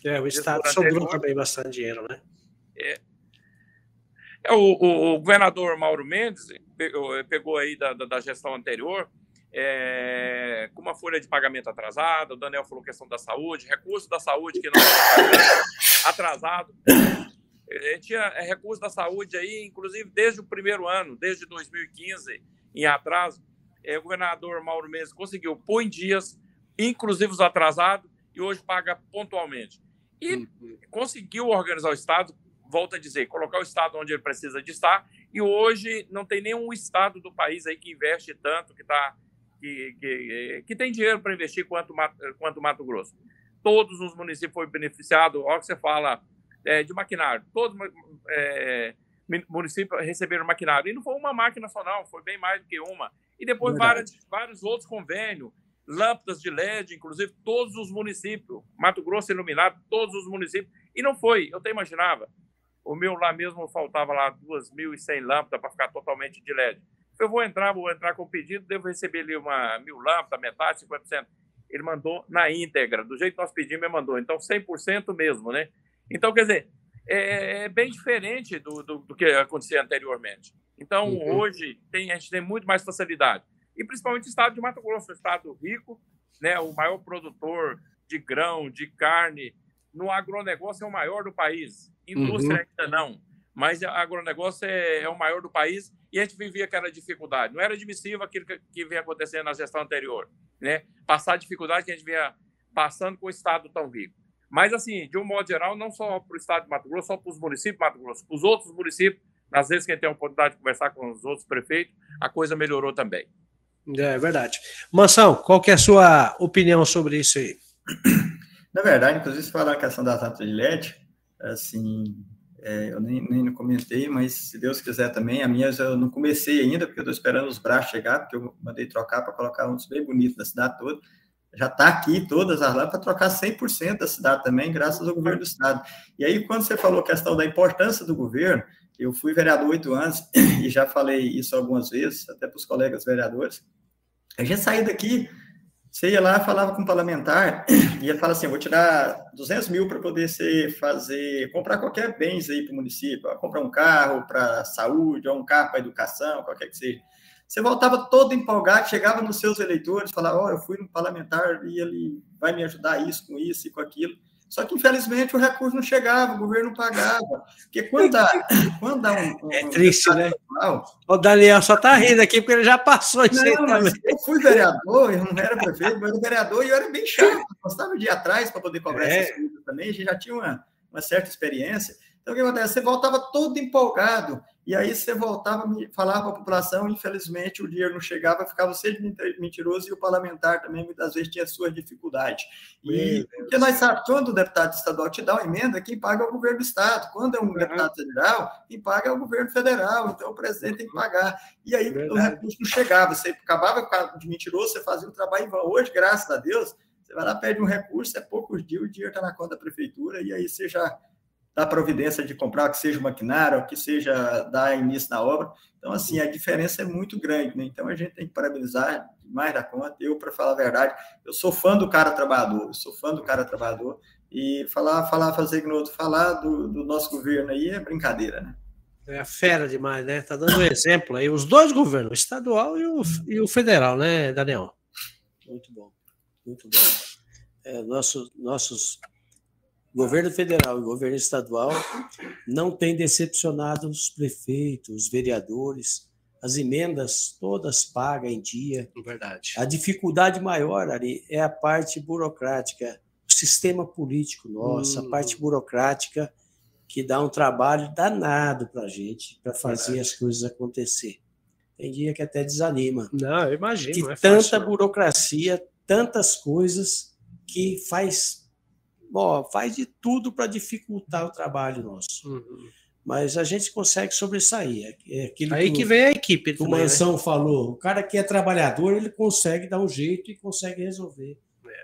É, o Estado sobrou também bastante dinheiro, né? É, é, o, o, o, governador Mauro Mendes pegou, aí da, da, gestão anterior é, com uma folha de pagamento atrasada, o Daniel falou questão da saúde, recurso da saúde que não atrasado. Gente tinha é, recurso da saúde aí, inclusive desde o primeiro ano, desde 2015 em atraso. É, o governador Mauro Mendes conseguiu pôr em dias, inclusive os atrasados, e hoje paga pontualmente. E uhum. conseguiu organizar o Estado volto a dizer, colocar o Estado onde ele precisa de estar, e hoje não tem nenhum Estado do país aí que investe tanto, que, tá, que, que, que tem dinheiro para investir quanto, quanto Mato Grosso. Todos os municípios foram beneficiados, olha que você fala é, de maquinário, todos é, municípios receberam maquinário, e não foi uma máquina só não, foi bem mais do que uma. E depois vários, vários outros convênios, lâmpadas de LED, inclusive todos os municípios, Mato Grosso iluminado, todos os municípios, e não foi, eu até imaginava, o meu lá mesmo faltava lá 2.100 lâmpadas para ficar totalmente de LED. Eu vou entrar, vou entrar com o pedido, devo receber ali uma mil lâmpadas, metade, 50%. Ele mandou na íntegra, do jeito que nós pedimos, ele mandou. Então, 100% mesmo, né? Então, quer dizer, é, é bem diferente do, do, do, que acontecia anteriormente. Então, uhum. hoje, tem, a gente tem muito mais facilidade. E principalmente o estado de Mato Grosso, um estado rico, né, o maior produtor de grão, de carne, no agronegócio é o maior do país. Indústria uhum. ainda não. Mas o agronegócio é, é, o maior do país e a gente vivia aquela dificuldade. Não era admissível aquilo que, que vinha acontecendo na gestão anterior. Né? Passar a dificuldade que a gente vinha passando com o Estado tão rico. Mas, assim, de um modo geral, não só para o Estado de Mato Grosso, só para os municípios de Mato Grosso, para os outros municípios, às vezes que a gente tem a oportunidade de conversar com os outros prefeitos, a coisa melhorou também. É verdade. Mansão, qual que é a sua opinião sobre isso aí? Na verdade, inclusive, falar a questão das lâmpadas de LED, assim, é, eu nem, nem comentei, mas se Deus quiser também, a minha eu não comecei ainda, porque eu estou esperando os braços chegar, porque eu mandei trocar para colocar uns bem bonitos da cidade toda. Já está aqui todas as lâmpadas para trocar 100% da cidade também, graças ao governo do estado. E aí, quando você falou a questão da importância do governo, eu fui vereador oito anos e já falei isso algumas vezes, até para os colegas vereadores. A gente saiu daqui você ia lá, falava com o parlamentar, ia falar assim, vou tirar 200 mil para poder ser, fazer, comprar qualquer bens aí para o município, comprar um carro para saúde, ou um carro para educação, qualquer que seja. Você voltava todo empolgado, chegava nos seus eleitores, falava: Ó, oh, eu fui no parlamentar e ele vai me ajudar isso, com isso e com aquilo. Só que, infelizmente, o recurso não chegava, o governo não pagava. Porque quando dá, quando dá um, um, É triste, um né? O Daniel só está rindo aqui porque ele já passou isso não, também. Eu fui vereador, eu não era prefeito, mas era vereador e eu era bem chato. Gostava de ir atrás para poder cobrar é. essas coisas também. A gente já tinha uma, uma certa experiência. Então, o que acontece? Você voltava todo empolgado, e aí você voltava, falava para a população, infelizmente o dinheiro não chegava, ficava sempre mentiroso, e o parlamentar também muitas vezes tinha suas dificuldades. E porque nós sabemos, quando o deputado estadual te dá uma emenda, quem paga é o governo do Estado. Quando é um uhum. deputado federal, quem paga é o governo federal, então o presidente tem que pagar. E aí Verdade. o recurso não chegava, você acabava de mentiroso, você fazia um trabalho em vão. Hoje, graças a Deus, você vai lá, pede um recurso, é poucos dias, o dinheiro está na conta da prefeitura, e aí você já da providência de comprar, que seja maquinário, que seja dar início na obra. Então, assim, a diferença é muito grande, né? Então, a gente tem que parabenizar mais da conta. Eu, para falar a verdade, eu sou fã do cara trabalhador, eu sou fã do cara trabalhador. E falar, falar, fazer outro falar do, do nosso governo aí é brincadeira, né? É fera demais, né? Tá dando um exemplo aí, os dois governos, o estadual e o, e o federal, né, Daniel? Muito bom, muito bom. É, nosso, nossos governo federal e governo estadual não tem decepcionado os prefeitos, os vereadores, as emendas todas pagas em dia. Verdade. A dificuldade maior, Ari, é a parte burocrática, o sistema político nosso, hum. a parte burocrática que dá um trabalho danado para a gente, para fazer Verdade. as coisas acontecer. Tem dia que até desanima. Não, eu imagino. Que é tanta fácil, burocracia, tantas coisas que faz Bom, faz de tudo para dificultar o trabalho nosso. Uhum. Mas a gente consegue sobressair. É Aí que, que vem a equipe. O também, Mansão né? falou: o cara que é trabalhador, ele consegue dar um jeito e consegue resolver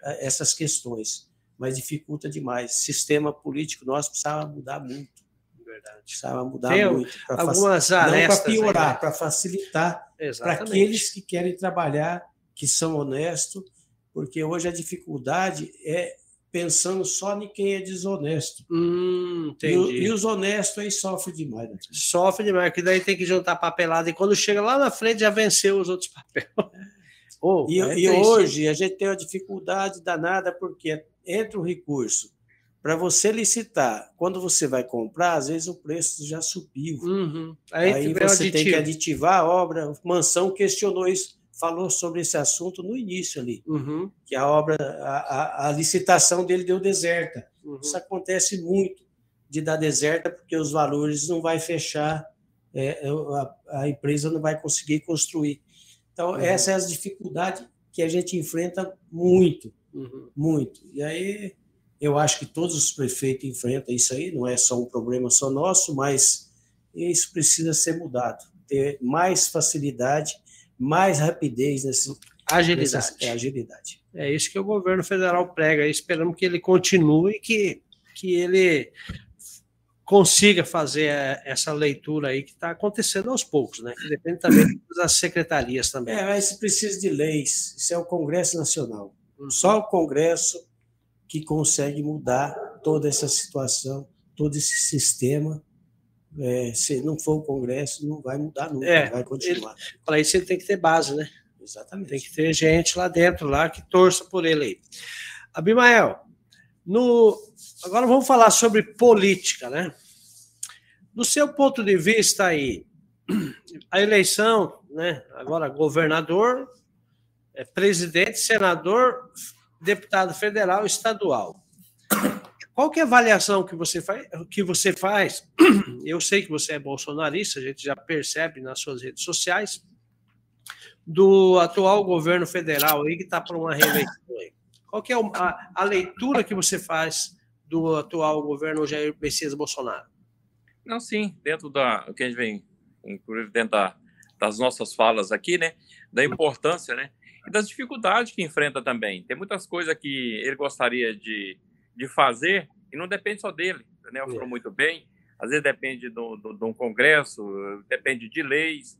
é. essas questões. Mas dificulta demais. O sistema político nosso precisava mudar muito. Verdade. Precisava mudar Tem muito. Algumas fac... Não para piorar, para facilitar para aqueles que querem trabalhar, que são honestos, porque hoje a dificuldade é pensando só em quem é desonesto. Hum, e, e, os honestos aí sofrem demais. Né? Sofre demais, porque daí tem que juntar papelada e quando chega lá na frente já venceu os outros papéis. Oh, e, é e hoje a gente tem uma dificuldade danada porque entra o recurso. Para você licitar, quando você vai comprar, às vezes o preço já subiu. Uhum. Aí, Aí você tem que aditivar a obra. Mansão questionou isso falou sobre esse assunto no início ali, uhum. que a obra, a, a, a, licitação dele deu deserta. Uhum. Isso acontece muito de dar deserta porque os valores não vai fechar, é, é a, a, empresa não vai conseguir construir. Então uhum. essa é a dificuldade que a gente enfrenta muito, uhum. muito. E aí eu acho que todos os prefeitos enfrentam isso aí. Não é só um problema só nosso, mas isso precisa ser mudado, ter mais facilidade mais rapidez nesse agilidade. é, agilidade. É isso que o governo federal prega. Esperamos que ele continue, que que ele consiga fazer essa leitura aí que está acontecendo aos poucos, né? Que depende também das secretarias também. É, mas precisa de leis. Isso é o Congresso Nacional. Uhum. Só o Congresso que consegue mudar toda essa situação, todo esse sistema é, se não for o Congresso, não vai mudar nunca, é, vai continuar. Para isso ele tem que ter base, né? Exatamente. Tem que ter gente lá dentro, lá que torça por ele aí. Abimael, no... agora vamos falar sobre política, né? Do seu ponto de vista aí, a eleição, né? Agora governador, é, presidente, senador, deputado federal, estadual. Qual que é a avaliação que você faz? Que você faz? Eu sei que você é bolsonarista, a gente já percebe nas suas redes sociais do atual governo federal aí que está para uma reeleição. Aí. Qual que é a, a, leitura que você faz do atual governo Jair Messias Bolsonaro? Não, sim, dentro da o que a gente vem, inclusive dentro da, das nossas falas aqui, né, da importância, né, e das dificuldades que enfrenta também. Tem muitas coisas que ele gostaria de de fazer, e não depende só dele. O Daniel falou muito bem, às vezes depende de um congresso, depende de leis.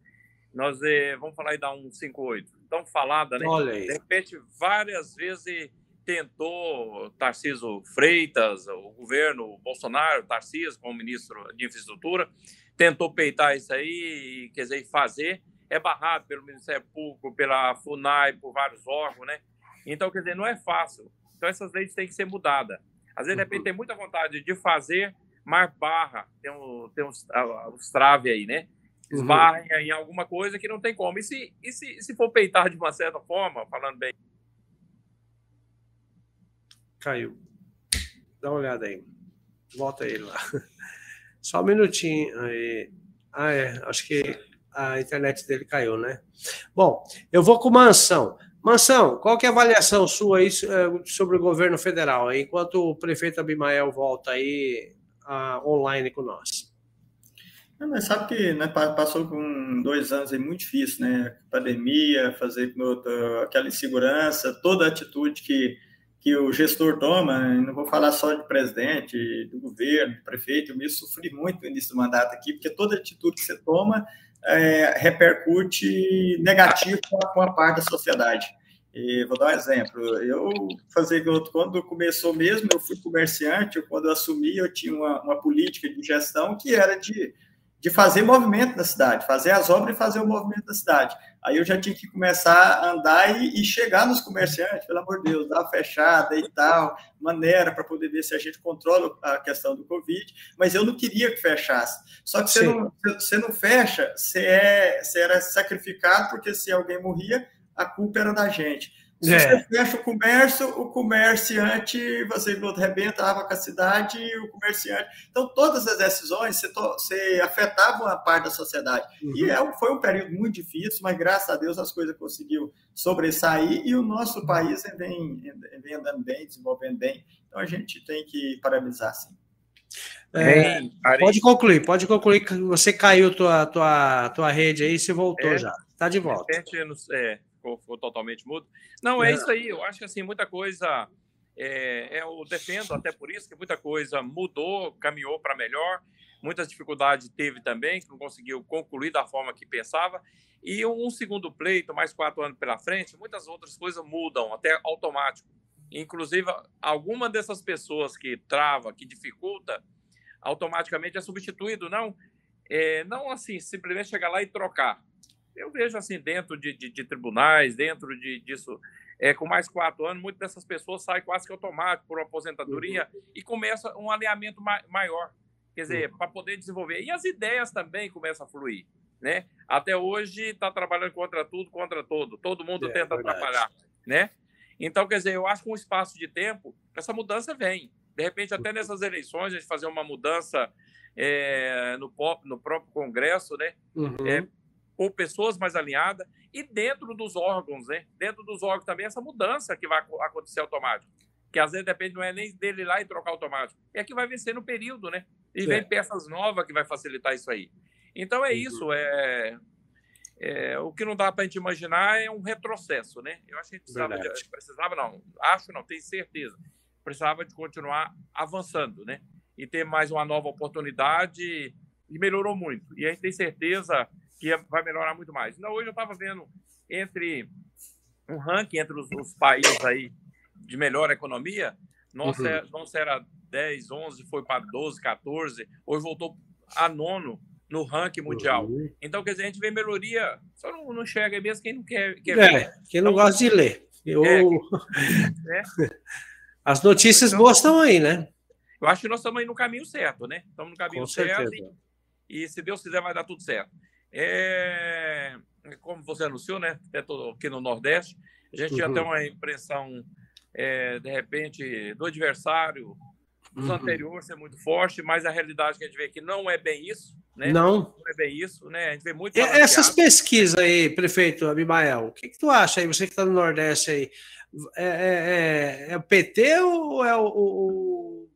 Nós eh, vamos falar aí da 158, tão falada, né? Olha aí. De repente, várias vezes tentou Tarcísio Freitas, o governo Bolsonaro, Tarcísio como ministro de infraestrutura, tentou peitar isso aí, quer dizer, fazer. é barrado pelo Ministério Público, pela FUNAI, por vários órgãos, né? Então, quer dizer, não é fácil. Então, essas leis têm que ser mudadas. Às vezes, de repente, tem muita vontade de fazer, mas barra, tem, um, tem uns, uns traves aí, né? Uhum. em alguma coisa que não tem como. E se, e se, se for peitar de uma certa forma, falando bem. Caiu. Dá uma olhada aí. Volta ele lá. Só um minutinho. Aí. Ah, é. Acho que a internet dele caiu, né? Bom, eu vou com Mansão. Mansão, qual que é a avaliação sua aí eh, sobre o governo federal, enquanto o prefeito Abimael volta aí uh, online com nós? mas sabe que né, passou com dois anos aí muito difícil, né? Pandemia, fazer aquela insegurança, toda a atitude que, que o gestor toma, não vou falar só de presidente, do governo, do prefeito, eu me sofri muito no início do mandato aqui, porque toda atitude que você toma é, repercute negativo com a parte da sociedade. E vou dar um exemplo. Eu fazer quando começou mesmo, eu fui comerciante. Quando eu assumi, eu tinha uma, uma política de gestão que era de de fazer movimento na cidade, fazer as obras e fazer o movimento da cidade. Aí eu já tinha que começar a andar e, e chegar nos comerciantes, pelo amor de Deus, dar fechada e tal, maneira para poder ver se a gente controla a questão do Covid, mas eu não queria que fechasse. Só que você não, você não fecha, você, é, você era sacrificado, porque se alguém morria, a culpa era da gente. Se é. você fecha o comércio, o comerciante, você arrebentava com a cidade e o comerciante. Então, todas as decisões você, você afetavam a parte da sociedade. Uhum. E é, foi um período muito difícil, mas graças a Deus as coisas conseguiu sobressair e o nosso país vem, vem andando bem, desenvolvendo bem. Então, a gente tem que parabenizar, sim. É, pode concluir, pode concluir que você caiu tua, tua, tua rede aí, você voltou é, já. Está de volta. É, ficou, ficou totalmente mudo. Não, é, é, isso aí. Eu acho que assim, muita coisa. É, é, eu defendo até por isso que muita coisa mudou, caminhou para melhor. Muitas dificuldades teve também, que não conseguiu concluir da forma que pensava. E um segundo pleito, mais quatro anos pela frente, muitas outras coisas mudam, até automático. Inclusive, alguma dessas pessoas que trava, que dificulta, automaticamente é substituído. Não, é, não assim, simplesmente chegar lá e trocar eu vejo assim, dentro de, de, de tribunais, dentro de, disso, é, com mais quatro anos, muitas dessas pessoas saem quase que automático por aposentadoria uhum. e começa um alinhamento ma maior, quer dizer, uhum. para poder desenvolver. E as ideias também começam a fluir. Né? Até hoje está trabalhando contra tudo, contra todo. Todo mundo é, tenta verdade. atrapalhar. Né? Então, quer dizer, eu acho que um espaço de tempo, essa mudança vem. De repente, até nessas eleições, a gente fazer uma mudança é, no, no próprio Congresso, né? Uhum. É, ou pessoas mais alinhadas, e dentro dos órgãos, né? Dentro dos órgãos também, essa mudança que vai acontecer automático. Que às vezes depende, não é nem dele lá e trocar automático. É que vai vencer no período, né? E vem peças novas que vai facilitar isso aí. Então é isso. É, é, o que não dá para a gente imaginar é um retrocesso, né? Eu acho que a gente precisava, de, precisava, não, acho não, tenho certeza, precisava de continuar avançando, né? E ter mais uma nova oportunidade e melhorou muito. E a gente tem certeza que vai melhorar muito mais. Então, hoje eu estava vendo entre um ranking entre os, os, países aí de melhor economia, nossa, uhum. É, nossa era 10, 11, foi para 12, 14, hoje voltou a nono no ranking mundial. Uhum. Então, quer dizer, a gente vê melhoria, só não, não chega mesmo quem não quer, quer é, ver. Quem não então, gosta de ler. Eu... É, é. As notícias então, boas estão aí, né? Eu acho que nós estamos aí no caminho certo, né? Estamos no caminho Com certo e, e, se Deus quiser vai dar tudo certo. É, como você anunciou, né? aqui no Nordeste, a gente uhum. já tem uma impressão, é, de repente, do adversário dos uhum. anteriores ser muito forte, mas a realidade que a gente vê aqui não é bem isso. Né? Não. Não é bem isso, né? A gente vê muito. Essas pesquisas aí, prefeito Abimael, o que, que tu acha aí, você que está no Nordeste aí? É, é, é, é o PT ou é o, o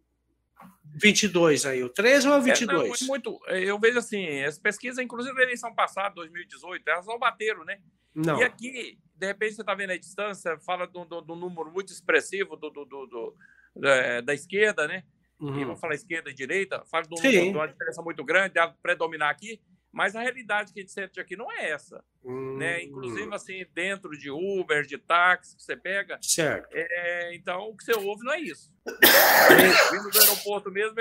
22 aí, o 13 ou o 22? É, não, muito, eu vejo assim, as pesquisas, inclusive na eleição passada, 2018, elas não bateram, né? Não. E aqui, de repente, você está vendo a distância, fala do, do, do, número muito expressivo do, do, do da, da, esquerda, né? Uhum. E vou falar esquerda e direita, fala de uma diferença muito grande, de predominar aqui. Mas a realidade que a gente sente aqui não é essa. Hum. Né? Inclusive, assim, dentro de Uber, de táxi que você pega. Certo. É, então, o que você ouve não é isso. Vindo do aeroporto mesmo,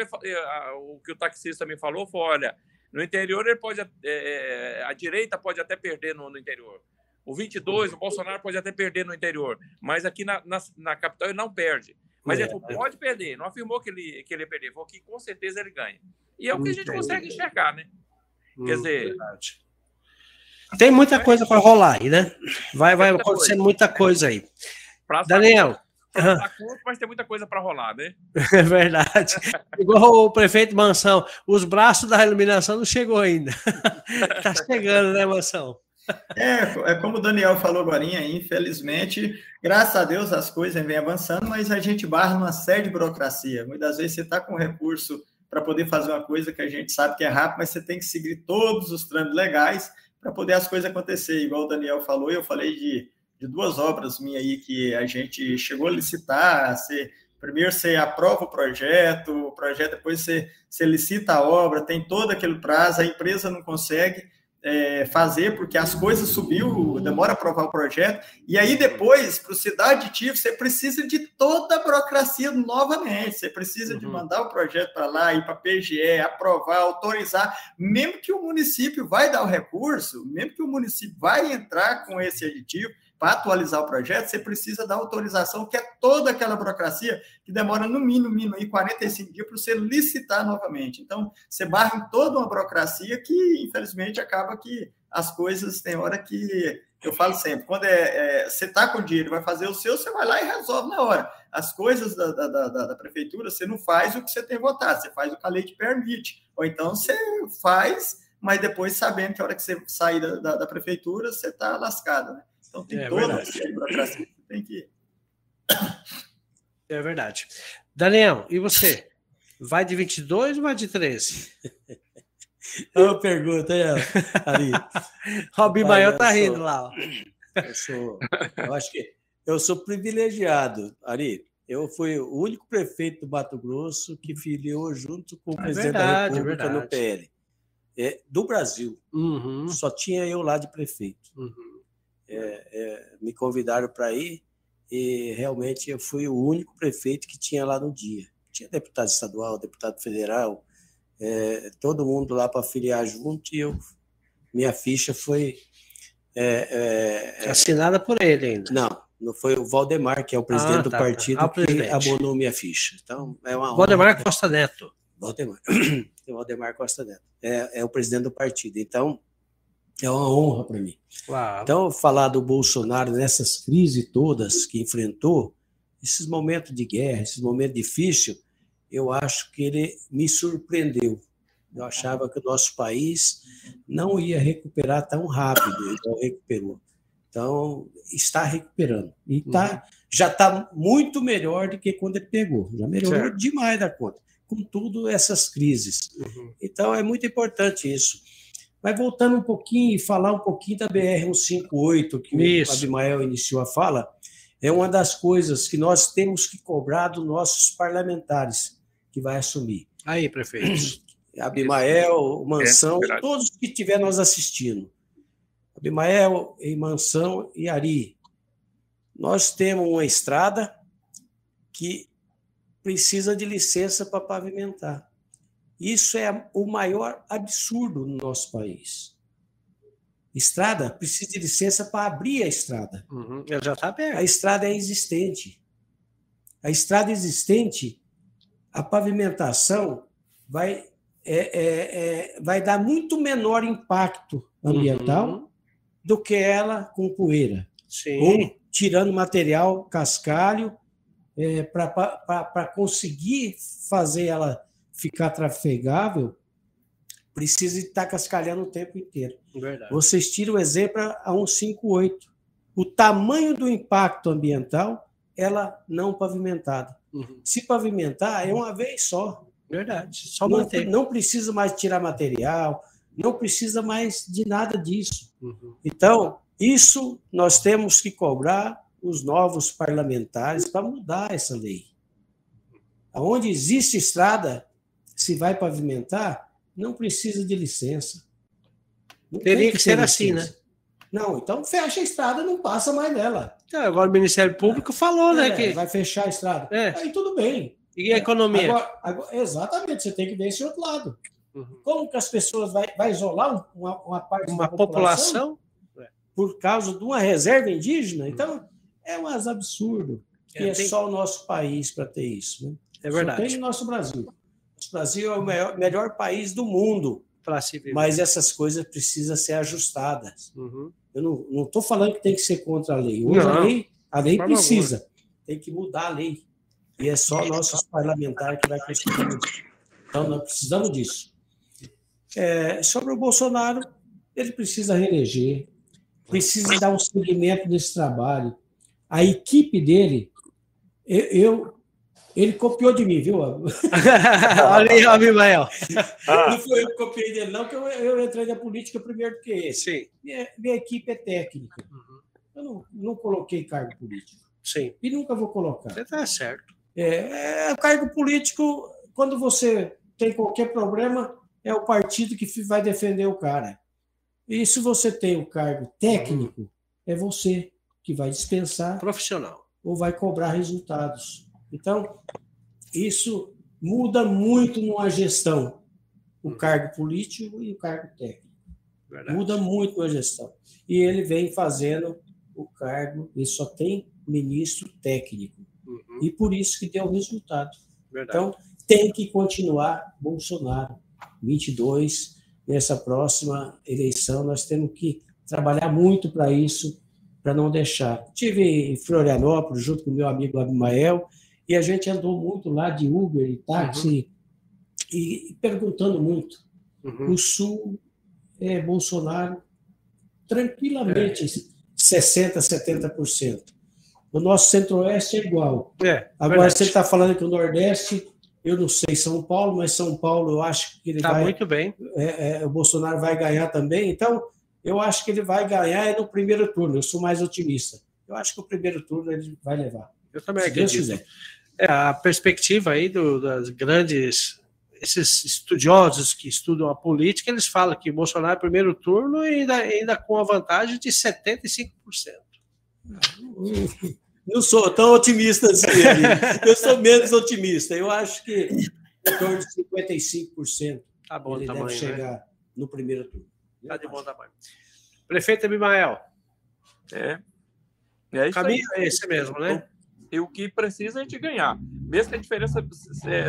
o que o taxista me falou foi: olha, No interior, ele pode, é, a direita pode até perder no, no, interior. O 22, o Bolsonaro pode até perder no interior, mas aqui na, na, na capital ele não perde. Mas é, ele falou, pode perder, não afirmou que ele, que ele ia perder, falou que com certeza ele ganha. E é o que a gente consegue enxergar, né? Quer hum, dizer. Verdade. Tem muita coisa para rolar aí, né? Vai, vai acontecendo muita coisa aí. Daniel. Tá curto, mas tem muita coisa para rolar, né? É verdade. Igual o prefeito Mansão, os braços da iluminação não chegou ainda. Tá chegando, né, Mansão? É, é como o Daniel falou agora, infelizmente, graças a Deus as coisas vêm avançando, mas a gente barra numa série de burocracia. Muitas vezes você está com recurso para poder fazer uma coisa que a gente sabe que é rápido, mas você tem que seguir todos os trâmites legais para poder as coisas acontecer. Igual o Daniel falou, eu falei de, de duas obras minhas aí que a gente chegou a licitar, você, primeiro você aprova o projeto, o projeto depois você, você licita a obra, tem todo aquele prazo, a empresa não consegue, é, fazer, porque as coisas subiu, demora a aprovar o projeto, e aí depois, para o cidade aditivo, você precisa de toda a burocracia novamente, você precisa uhum. de mandar o projeto para lá, ir para a PGE, aprovar, autorizar, mesmo que o município vai dar o recurso, mesmo que o município vai entrar com esse aditivo, para atualizar o projeto, você precisa da autorização, que é toda aquela burocracia que demora no mínimo, mínimo aí 45 dias para você licitar novamente. Então, você barra em toda uma burocracia que, infelizmente, acaba que as coisas tem hora que eu falo sempre, quando é, é você está com dinheiro, vai fazer o seu, você vai lá e resolve na hora. As coisas da, da, da, da, prefeitura, você não faz o que você tem votado, você faz o que a lei te permite. Ou então você faz, mas depois sabendo que a hora que você sair da, da, prefeitura, você está lascado, né? Então tem é toda essa burocracia que tem que. É verdade. Daniel, e você? Vai de 22 ou vai de 13? É uma pergunta, aí, Ari. Robin Maior tá rindo lá. Eu, sou, eu acho que eu sou privilegiado, Ari. Eu fui o único prefeito do Mato Grosso que filiou junto com o é presidente verdade, da República no PL. É, do Brasil. Uhum. Só tinha eu lá de prefeito. Uhum é, é, me convidaram para ir e realmente eu fui o único prefeito que tinha lá no dia. Tinha deputado estadual, deputado federal, é, todo mundo lá para filiar junto e eu, minha ficha foi. É, é, Assinada por ele ainda. Não, não foi o Valdemar, que é o presidente ah, tá, do tá. partido, ah, que abonou minha ficha. Então, é uma Valdemar honra. Costa Neto. Valdemar. Valdemar Costa Neto. É, é o presidente do partido. Então, é uma honra para mim. Claro. Então, falar do Bolsonaro nessas crises todas que enfrentou, esses momentos de guerra, esses momentos difíceis, eu acho que ele me surpreendeu. Eu achava que o nosso país não ia recuperar tão rápido, então recuperou. Então, está recuperando. E tá, uhum. já está muito melhor do que quando ele pegou. Já melhorou certo. demais da conta, com tudo essas crises. Uhum. Então, é muito importante isso. Mas voltando um pouquinho e falar um pouquinho da BR-158, que Isso. o Abimael iniciou a fala, é uma das coisas que nós temos que cobrar dos nossos parlamentares que vai assumir. Aí, prefeito. Abimael, Mansão, é, todos que estiver nos assistindo. Abimael, e Mansão e Ari. Nós temos uma estrada que precisa de licença para pavimentar. Isso é o maior absurdo no nosso país. Estrada precisa de licença para abrir a estrada. Uhum, já está. A estrada é existente. A estrada existente, a pavimentação vai, é, é, é, vai dar muito menor impacto ambiental uhum. do que ela com poeira. Sim. Ou tirando material cascalho é, para conseguir fazer ela ficar trafegável, precisa estar cascalhando o tempo inteiro. Verdade. Vocês tiram o exemplo a 158. O tamanho do impacto ambiental, ela não pavimentada. Uhum. Se pavimentar, é uma vez só. Verdade. Só não, manter. não precisa mais tirar material, não precisa mais de nada disso. Uhum. Então, isso nós temos que cobrar os novos parlamentares para mudar essa lei. Onde existe estrada, se vai pavimentar, não precisa de licença. Não Teria que, que ser assim, né? Não, então fecha a estrada, não passa mais nela. Então, agora o Ministério Público falou, né, é? Que vai fechar a estrada. É. Aí tudo bem. E a economia? Agora, agora, exatamente, você tem que ver esse outro lado. Uhum. Como que as pessoas vai, vai isolar uma, uma parte uma da população, população por causa de uma reserva indígena? Uhum. Então, é um absurdo. É, e é, tem... só o nosso país para ter isso. Né? É verdade. Só tem o nosso Brasil. O Brasil é o melhor, melhor país do mundo. Mas essas coisas precisam ser ajustadas. Uhum. Eu não estou falando que tem que ser contra a lei. Hoje não, a lei, a lei precisa. Favor. Tem que mudar a lei. E é só nossos parlamentares que vai conseguir isso. Então, nós precisamos disso. É, sobre o Bolsonaro, ele precisa reeleger, precisa dar um seguimento desse trabalho. A equipe dele, eu, eu ele copiou de mim, viu? Olha aí, Abimael. Não foi eu que copiei dele, não, que eu, eu entrei na política primeiro do que ele. Sim. Minha, minha equipe é técnica. Uhum. Eu não, não coloquei cargo político. Sim. E nunca vou colocar. Você está certo. É, é, cargo político, quando você tem qualquer problema, é o partido que vai defender o cara. E se você tem o cargo técnico, uhum. é você que vai dispensar. Profissional. Ou vai cobrar resultados. Então, isso muda muito numa gestão, o cargo político e o cargo técnico. Verdade. Muda muito na gestão. E ele vem fazendo o cargo, ele só tem ministro técnico. Uhum. E por isso que deu resultado. Verdade. Então, tem que continuar Bolsonaro. 22, nessa próxima eleição, nós temos que trabalhar muito para isso, para não deixar. Tive em Florianópolis, junto com meu amigo Abimael, e a gente andou muito lá de Uber e táxi uhum. e, perguntando muito. Uhum. O Sul é Bolsonaro tranquilamente é. 60%, 70%. O nosso Centro-Oeste é igual. É, Agora, verdade. você está falando que o Nordeste, eu não sei São Paulo, mas São Paulo eu acho que ele tá vai. muito bem. É, é, o Bolsonaro vai ganhar também. Então, eu acho que ele vai ganhar no primeiro turno. Eu sou mais otimista. Eu acho que o primeiro turno ele vai levar. Eu também acredito. É, a perspectiva aí do, das grandes esses estudiosos que estudam a política, eles falam que Bolsonaro primeiro turno ainda, ainda com a vantagem de 75%. Não sou tão otimista assim. Eu sou menos otimista. Eu acho que em torno de 55% tá bom ele tamanho, deve né? chegar né? no primeiro turno. Está de bom tamanho. Prefeito Abimael. É. É isso Caminho aí. é esse mesmo, né? E o que precisa é a gente ganhar, mesmo que a diferença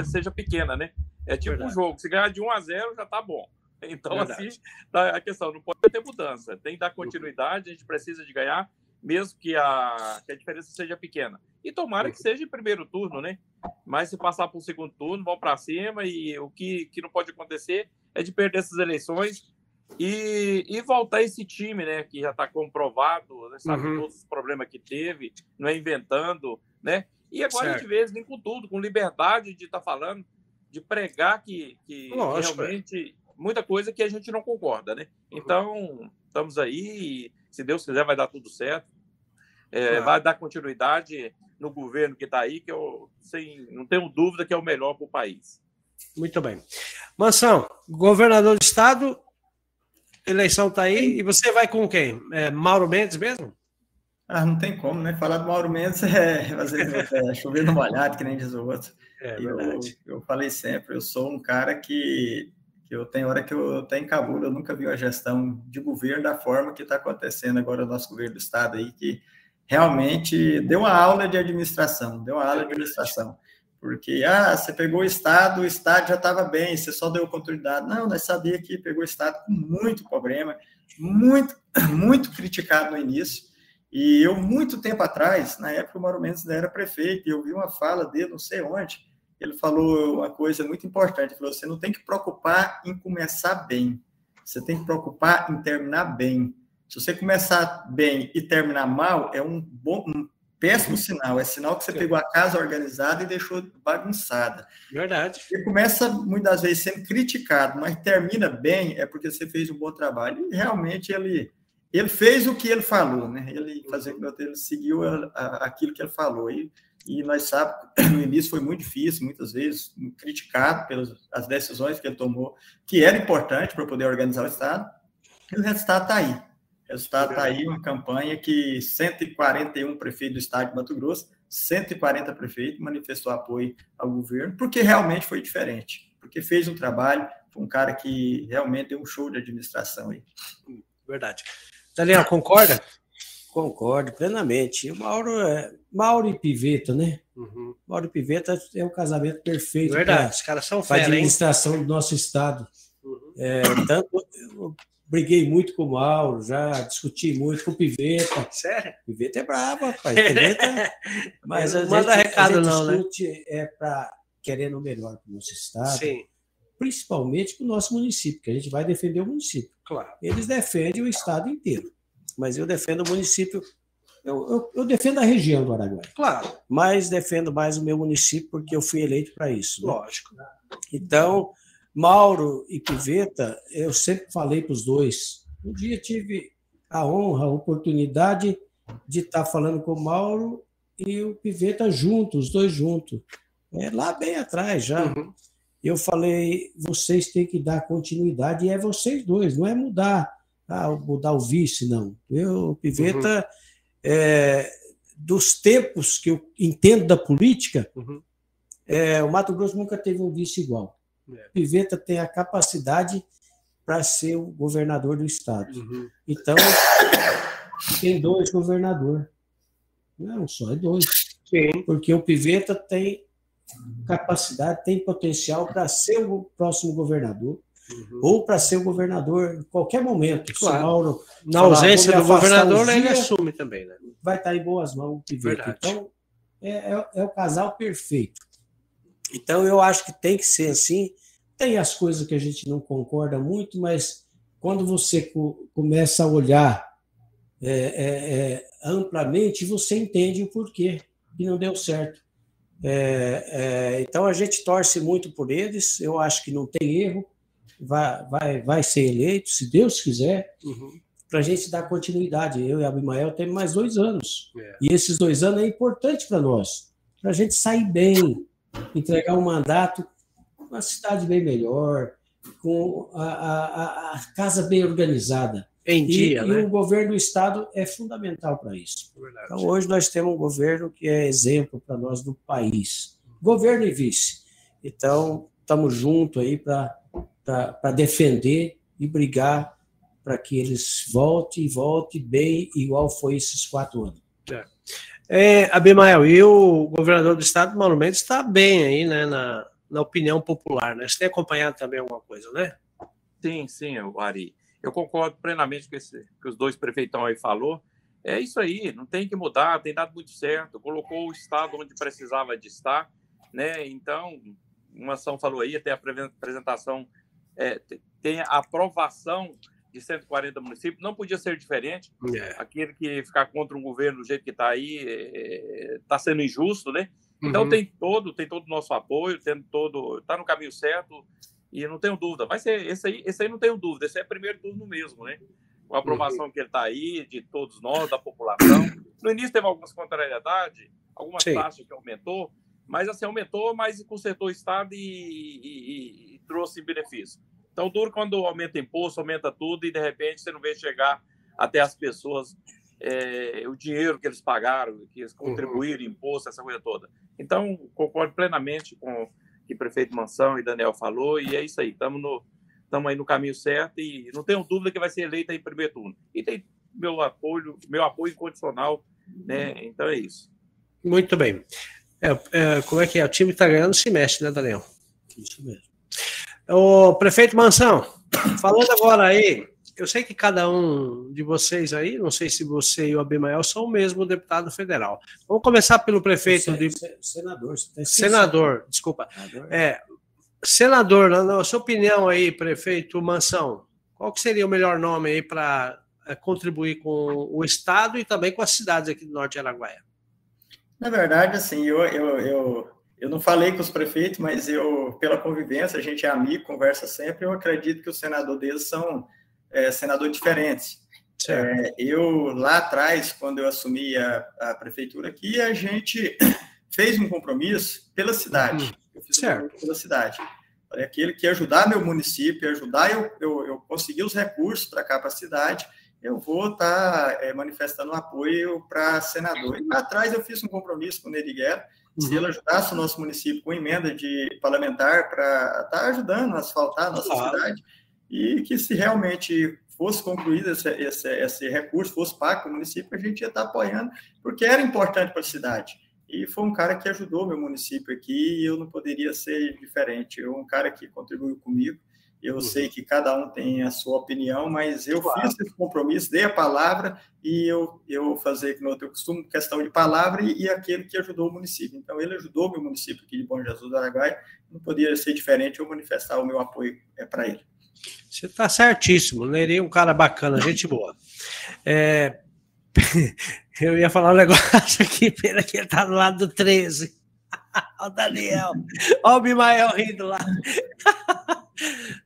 seja pequena, né? É tipo Verdade. um jogo, se ganhar de 1 a 0 já tá bom. Então, Verdade. assim, tá a questão, não pode ter mudança, tem que dar continuidade, a gente precisa de ganhar, mesmo que a, que a diferença seja pequena. E tomara que seja em primeiro turno, né? Mas se passar para o segundo turno, vão para cima e o que, que não pode acontecer é de perder essas eleições e, e voltar esse time, né? Que já está comprovado, né, sabe uhum. todos os problemas que teve, não é inventando, né? E agora certo. a gente vê eles com tudo, com liberdade de estar tá falando, de pregar que, que Lógico, realmente é. muita coisa que a gente não concorda, né? Uhum. Então, estamos aí, se Deus quiser, vai dar tudo certo. É, claro. Vai dar continuidade no governo que está aí, que eu sem, não tenho dúvida que é o melhor para o país. Muito bem. Mansão, governador do estado, eleição está aí, e você vai com quem? É, Mauro Mendes mesmo? Ah, não tem como, né? Falar do Mauro Mendes é fazer é, chover no molhado, que nem diz o outro. É, eu, eu falei sempre, eu sou um cara que, que eu tenho hora que eu tenho cabula, eu nunca vi a gestão de governo da forma que está acontecendo agora no nosso governo do estado aí, que realmente deu uma aula de administração, deu uma aula de administração. Porque, ah, você pegou o Estado, o Estado já estava bem, você só deu continuidade. Não, nós sabia que pegou o Estado com muito problema, muito, muito criticado no início, e eu, muito tempo atrás, na época o Mauro Mendes ainda era prefeito, e eu vi uma fala dele, não sei onde, ele falou uma coisa muito importante, ele falou, você não tem que preocupar em começar bem, você tem que preocupar em terminar bem. Se você começar bem e terminar mal, é um, bom, um péssimo sinal, é sinal que você pegou a casa organizada e deixou bagunçada. Verdade. Você começa, muitas vezes, sendo criticado, mas termina bem, é porque você fez um bom trabalho. E realmente ele ele fez o que ele falou, né? Ele fazer ele seguiu a, a, aquilo que ele falou e, e nós sabemos no início foi muito difícil, muitas vezes criticado pelas as decisões que ele tomou, que era importante para poder organizar o estado. E o resultado está aí. O resultado está aí, uma campanha que 141 prefeitos do estado de Mato Grosso, 140 prefeitos manifestou apoio ao governo, porque realmente foi diferente, porque fez um trabalho, um cara que realmente é um show de administração aí. Verdade. Daniel, concorda? Concordo plenamente. O Mauro, é, Mauro e Piveta, né? Uhum. Mauro e Piveta é o casamento perfeito. Verdade, os caras são fera, a administração hein? do nosso estado. Uhum. É, tanto eu briguei muito com o Mauro, já discuti muito com o Piveta. Sério? Piveta é bravo, rapaz. Piveta, mas a manda gente, recado não, né? discute né? é para querendo o melhor para o nosso estado. Sim. Principalmente para o nosso município, que a gente vai defender o município. Claro. Eles defendem o estado inteiro mas eu defendo o município. Eu, eu, eu, defendo a região do Araguaia. Claro. Mas defendo mais o meu município porque eu fui eleito para isso. Né? Lógico. Então, Mauro e Piveta, eu sempre falei para os dois. Um dia tive a honra, a oportunidade de estar tá falando com o Mauro e o Piveta juntos, os dois juntos. É, lá bem atrás já. Uhum. Eu falei, vocês têm que dar continuidade, e é vocês dois, não é mudar ah, mudar o vice, não. Eu, Piveta, uhum. é, dos tempos que eu entendo da política, uhum. é, o Mato Grosso nunca teve um vice igual. É. Piveta tem a capacidade para ser o governador do estado. Uhum. Então, tem dois governadores. Não só, é dois. Sim. Porque o Piveta tem capacidade, tem potencial para ser o próximo governador uhum. ou para ser o governador em qualquer momento. Claro. Mauro, Na ausência do governador, ele assume também. Né? Vai estar em boas mãos. Então, é, é, é o casal perfeito. Então, eu acho que tem que ser assim. Tem as coisas que a gente não concorda muito, mas quando você co começa a olhar é, é, é, amplamente, você entende o porquê que não deu certo. É, é, então a gente torce muito por eles, eu acho que não tem erro vai, vai, vai ser eleito, se Deus quiser, uhum. para a gente dar continuidade. Eu e Abimael temos mais dois anos. É. E esses dois anos é importante para nós, para a gente sair bem, entregar um mandato, uma cidade bem melhor, com a, a, a casa bem organizada. Em dia, e, né? e o governo do Estado é fundamental para isso. Verdade. Então, hoje nós temos um governo que é exemplo para nós do país. Governo e vice. Então, estamos juntos aí para para defender e brigar para que eles voltem e voltem bem, igual foi esses quatro anos. É. É, Abimael, e o governador do estado, Mauro Mendes, está bem aí, né, na, na opinião popular, né? Você tem acompanhado também alguma coisa, né? Sim, sim, Ari. Eu concordo plenamente com esse que os dois prefeitão aí falou. É isso aí, não tem que mudar, tem dado muito certo. Colocou o estado onde precisava de estar, né? Então, uma ação falou aí, até a apresentação é, tem a aprovação de 140 municípios, não podia ser diferente. É. Aquele que ficar contra um governo do jeito que está aí está é, sendo injusto, né? Então uhum. tem todo, tem todo o nosso apoio, tem todo, está no caminho certo e não tenho dúvida. Vai ser esse aí, esse aí não tenho dúvida. Esse é primeiro turno mesmo, né? Com a aprovação que ele está aí de todos nós, da população. No início teve algumas contrariedades, algumas Sim. taxas que aumentou, mas assim aumentou, mas consertou o estado e, e, e trouxe benefício. Então, duro quando aumenta imposto, aumenta tudo e de repente você não vê chegar até as pessoas é, o dinheiro que eles pagaram, que eles uhum. contribuíram, imposto, essa coisa toda. Então, concordo plenamente com que o prefeito Mansão e Daniel falou, e é isso aí, estamos no, estamos aí no caminho certo e não tenho dúvida que vai ser eleita em primeiro turno. E tem meu apoio, meu apoio incondicional, né? Então é isso. Muito bem. É, é, como é que é? O time está ganhando, se mexe, né, Daniel? Isso mesmo. O prefeito Mansão, falando agora aí, eu sei que cada um de vocês aí, não sei se você e o Abimael são o mesmo deputado federal. Vamos começar pelo prefeito de. Senador, senador, desculpa. Senador. É, senador, na sua opinião aí, prefeito Mansão, qual que seria o melhor nome aí para é, contribuir com o Estado e também com as cidades aqui do Norte de Araguaia? Na verdade, assim, eu, eu, eu eu não falei com os prefeitos, mas eu, pela convivência, a gente é amigo, conversa sempre, eu acredito que os senadores deles são é, senadores diferentes. É, eu, lá atrás, quando eu assumi a, a, prefeitura aqui, a gente fez um compromisso pela cidade. Uhum. Eu fiz certo. um pela cidade. Falei, aquele que ajudar meu município, ajudar eu, eu, eu conseguir os recursos para cá, para a cidade, eu vou estar tá, é, manifestando apoio para senador. E lá atrás eu fiz um compromisso com o Neriguera, Se ele ajudasse o nosso município com emenda de parlamentar para estar tá ajudando a asfaltar a nossa cidade, e que se realmente fosse concluído esse, esse, esse recurso, fosse pago para o município, a gente ia estar apoiando, porque era importante para a cidade. E foi um cara que ajudou meu município aqui e eu não poderia ser diferente. Eu, um cara que contribuiu comigo. Eu uhum. sei que cada um tem a sua opinião, mas eu claro. fiz esse compromisso, dei a palavra e eu, eu fazer que eu costumo questão de palavra e, e, aquele que ajudou o município. Então, ele ajudou meu município aqui de Bom Jesus do Araguaia, não poderia ser diferente eu manifestar o meu apoio é, para ele. Você está certíssimo, Neri é um cara bacana, gente boa. É, eu ia falar um negócio aqui, pena que ele tá do lado do 13. Olha o Daniel, olha o Bimael rindo lá.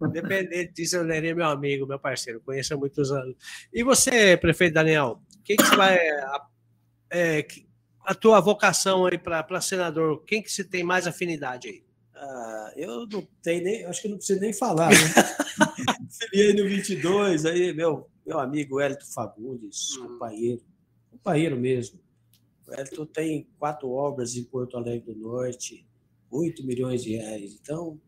Independente disso, eu é meu amigo, meu parceiro, conheço há muitos anos. E você, prefeito Daniel, o que, vai. É, a tua vocação aí para senador, quem que você tem mais afinidade aí? Ah, eu não tenho nem, acho que não preciso nem falar. Né? Filiei no 22, aí meu, meu amigo Hélito Fagundes, hum. companheiro, companheiro mesmo. O Hélito tem quatro obras em Porto Alegre do Norte, 8 milhões de reais. Então,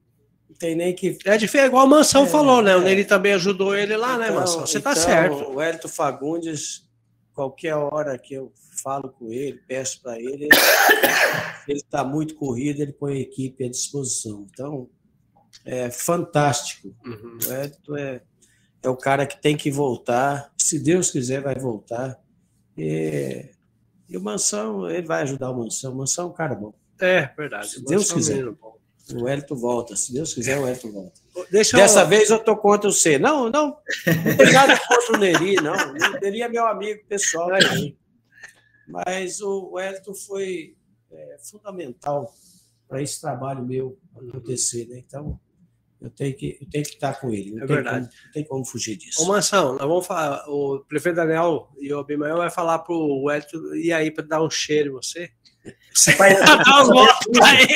não tem nem que. É difícil, igual o Mansão é, falou, né? É. Ele também ajudou ele lá, né, então, né, Mansão? Você está então, certo. O Hélito Fagundes, qualquer hora que eu falo com ele, peço para ele, ele está muito corrido, ele põe a equipe à disposição. Então, é fantástico. Uhum. O Hélito é, é o cara que tem que voltar, se Deus quiser, vai voltar. E, e o Mansão, ele vai ajudar o Mansão. O Mansão é um cara bom. É, verdade. Se Deus quiser. O Hélito volta. Se Deus quiser, o Hélito volta. Deixa Dessa eu... vez eu tô contra o C. Não, não. Não tem nada contra o Neri, não. O Neri é meu amigo pessoal. Né? Mas o Hélito foi é, fundamental para esse trabalho meu acontecer. Né? Então, eu tenho que, eu tenho que estar com ele. Não, é tem, verdade. Como, não tem como fugir disso. Ô, Mansão, nós vamos falar. O prefeito Daniel e o Abimael vai falar para o Hélito ir aí para dar um cheiro em você. Você vai dar um aí.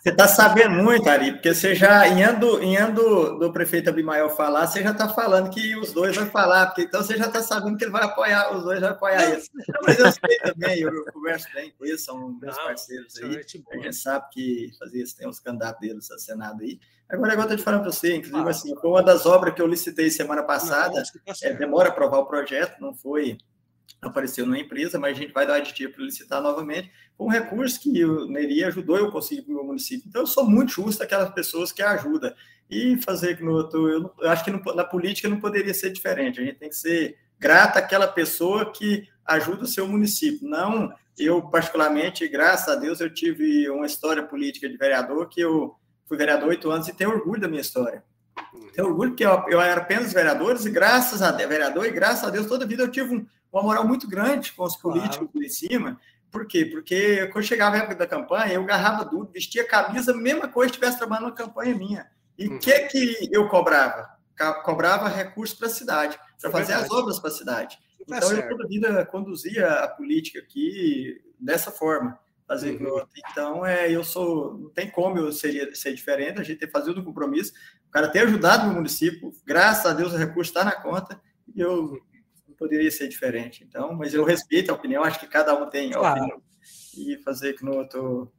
Você está sabendo muito, Ari, porque você já, indo, indo do prefeito Abimael falar, você já está falando que os dois vão falar, porque então você já está sabendo que ele vai apoiar, os dois vão apoiar ele. Mas eu sei também, eu, eu converso bem com eles, são meus Não, parceiros aí. A gente sabe que fazer isso, tem uns candidatos deles a Senado aí. Agora, agora eu estou te falando para você, inclusive, ah, assim, foi uma das obras que eu licitei semana passada, tá é, demora aprovar o projeto, não foi apareceu na empresa, mas a gente vai dar aditivo para licitar novamente. Um recurso que o Neri ajudou eu conseguir para o meu município. Então, eu sou muito justo aquelas pessoas que ajudam. E fazer que no outro, eu, eu acho que no, na política não poderia ser diferente. A gente tem que ser grata àquela pessoa que ajuda o seu município. Não, eu particularmente, graças a Deus, eu tive uma história política de vereador que eu fui vereador oito anos e tenho orgulho da minha história. Tenho orgulho porque eu, eu era apenas vereador e graças a Deus, vereador e graças a Deus toda a vida eu tive um, uma moral muito grande com os políticos claro. em cima. Por quê? Porque quando chegava a época da campanha, eu agarrava duro, vestia camisa, mesma coisa estivesse trabalhando na campanha minha. E o uhum. que que eu cobrava? Cobrava recursos para a cidade, para é fazer as obras para a cidade. Tá então, eu toda vida conduzia a política aqui dessa forma. Fazer uhum. Então, é, eu sou. Não tem como eu seria, ser diferente, a gente tem que fazer o compromisso. O cara ter ajudado no município, graças a Deus o recurso está na conta, e eu poderia ser diferente. Então, mas eu respeito a opinião, acho que cada um tem claro. opinião. E fazer que no outro.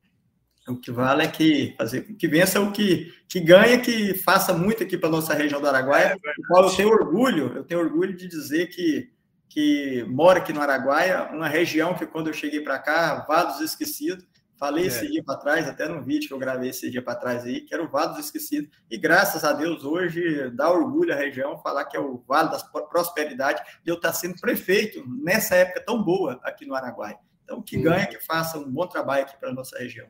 O que vale é que fazer que vença o que, que ganha, que faça muito aqui para nossa região do Araguaia, é, qual eu tenho orgulho, eu tenho orgulho de dizer que, que mora aqui no Araguaia, uma região que quando eu cheguei para cá, vados esquecidos, Falei é. esse dia para trás, até no vídeo que eu gravei esse dia para trás aí, que era o Vale dos Esquecidos. E graças a Deus, hoje dá orgulho à região falar que é o Vale da Prosperidade e eu estar tá sendo prefeito nessa época tão boa aqui no Araguaia. Então, que hum. ganha, que faça um bom trabalho aqui para a nossa região.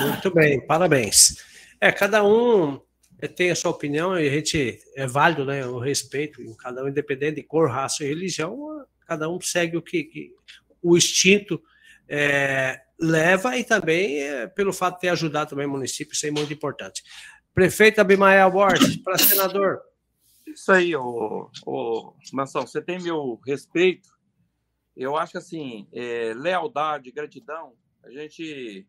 Muito bem, parabéns. É, cada um tem a sua opinião e a gente é válido, né? O respeito, cada um, independente de cor, raça e religião, cada um segue o que, que o instinto é, leva e também é, pelo fato de ter ajudado também o município, isso é muito importante. Prefeito Abimael Borges, para senador. Isso aí, o, o Mansão, você tem meu respeito. Eu acho assim, é, lealdade, gratidão, a gente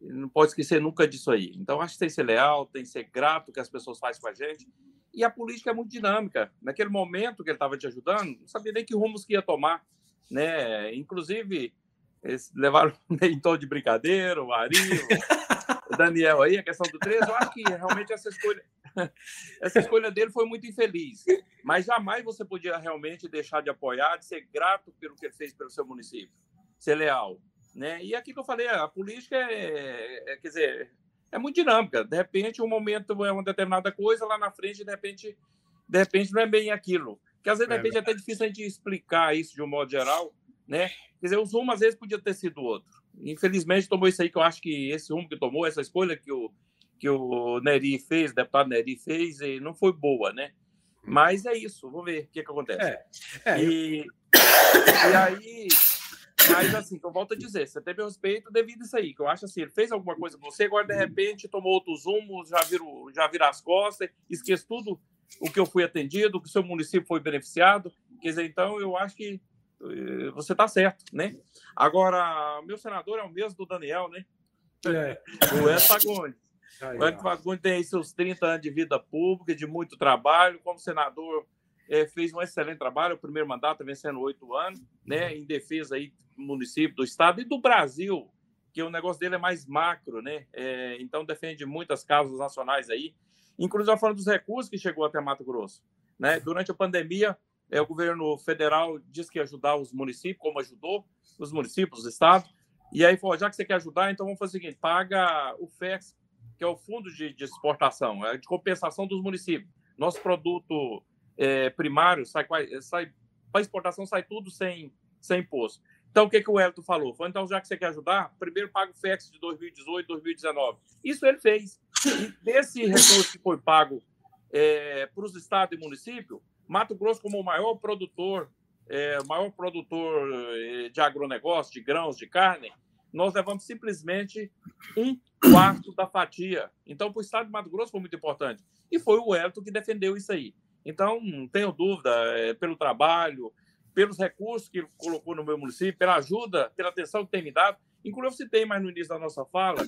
não pode esquecer nunca disso aí. Então, acho que tem que ser leal, tem que ser grato que as pessoas fazem com a gente. E a política é muito dinâmica. Naquele momento que ele estava te ajudando, não sabia nem que rumos que ia tomar. Né? Inclusive, Eles levaram em tom de brincadeira, o Ari, o Daniel aí, a questão do 13. Eu acho que realmente essa escolha, essa escolha dele foi muito infeliz. Mas jamais você podia realmente deixar de apoiar, de ser grato pelo que ele fez pelo seu município, ser leal. Né? E aqui que eu falei, a política é, é, quer dizer, é muito dinâmica. De repente, um momento é uma determinada coisa, lá na frente, de repente, de repente não é bem aquilo. Que às vezes, de repente, é até difícil a gente explicar isso de um modo geral, né? Quer dizer, os rumos às vezes podia ter sido outro. Infelizmente, tomou isso aí que eu acho que esse rumo que tomou, essa escolha que o, que o Neri fez, o deputado Neri fez, e não foi boa, né? Mas é isso, vamos ver o que, que acontece. É, é, e, eu... e aí, mas assim, eu volto a dizer, você teve respeito devido a isso aí, que eu acho assim, ele fez alguma coisa com você, agora de repente tomou outros rumos, já vira, já vira as costas, esquece tudo o que eu fui atendido, que o seu município foi beneficiado. Quer dizer, então eu acho que você está certo, né? Agora, meu senador é o mesmo do Daniel, né? É. O Edson Fagundes. O Edson Fagundes tem aí seus 30 anos de vida pública, de muito trabalho, como senador é, fez um excelente trabalho, o primeiro mandato vencendo oito anos, né, em defesa aí do município, do estado e do Brasil, que o negócio dele é mais macro, né, é, então defende muitas causas nacionais aí, inclusive falando dos recursos que chegou até Mato Grosso, né, durante a pandemia, é, o governo federal disse que ia ajudar os municípios, como ajudou os municípios, os estados, e aí falou, já que você quer ajudar, então vamos fazer o seguinte, paga o FEX, que é o Fundo de, de Exportação, é de compensação dos municípios. Nosso produto é, primário, sai, sai para exportação sai tudo sem, sem imposto. Então, o que, que o Elton falou? Falou, então, já que você quer ajudar, primeiro paga o FEX de 2018, 2019. Isso ele fez. E desse recurso que foi pago é, para os estados e municípios, Mato Grosso, como o maior produtor, é, maior produtor é, de agronegócio, de grãos, de carne, nós levamos simplesmente um quarto da fatia. Então, para o estado de Mato Grosso foi muito importante. E foi o Elton que defendeu isso aí. Então, não tenho dúvida, é, pelo trabalho, pelos recursos que colocou no meu município, pela ajuda, pela atenção que tem me dado. Inclusive, eu citei mais no início da nossa fala,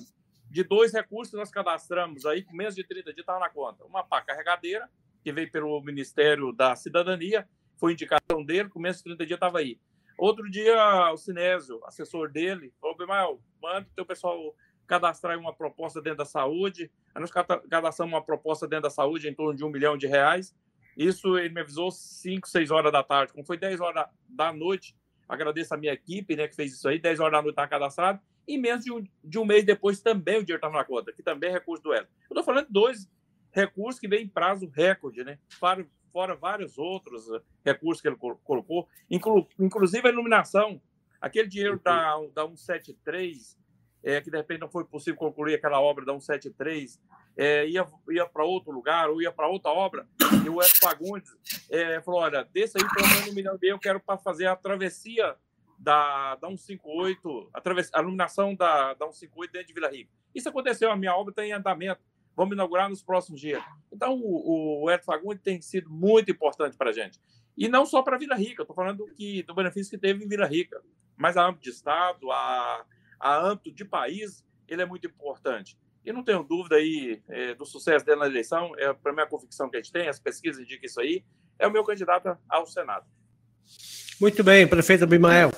de dois recursos que nós cadastramos aí, com menos de 30 dias estava na conta. Uma pá carregadeira, que veio pelo Ministério da Cidadania, foi indicação dele, com menos de 30 dias estava aí. Outro dia, o Sinésio, assessor dele, falou, Bimael, manda o teu pessoal cadastrar uma proposta dentro da saúde. Aí nós cadastramos uma proposta dentro da saúde em torno de um milhão de reais. Isso ele me avisou 5, 6 horas da tarde. Como foi 10 horas da noite, agradeço a minha equipe né, que fez isso aí. 10 horas da noite estava cadastrado. E menos de um, de um mês depois também o dinheiro estava na conta, que também é recurso do Elo. Eu estou falando de dois recursos que vêm em prazo recorde, né? Fora, fora vários outros eh, recursos que ele colocou, inclu, inclusive a iluminação. Aquele dinheiro da, da 173, é, que de repente não foi possível concluir aquela obra da 173, é, ia, ia para outro lugar ou ia para outra obra, e o Edson Fagundes é, falou: olha, desse aí, pelo menos um milhão eu quero para fazer a travessia da, da 158, a, travess, a iluminação da, da 158 dentro de Vila Rica. Isso aconteceu, a minha obra está em andamento. Vamos inaugurar nos próximos dias. Então, o, o Edson Fagundes tem sido muito importante para a gente. E não só para Vila Rica, estou falando que, do benefício que teve em Vila Rica, mas a âmbito de Estado, a, a âmbito de país, ele é muito importante. E não tenho dúvida aí é, do sucesso dele na eleição, é para mim a convicção que a gente tem, as pesquisas indicam isso aí, é o meu candidato ao Senado. Muito bem, prefeito Abimael.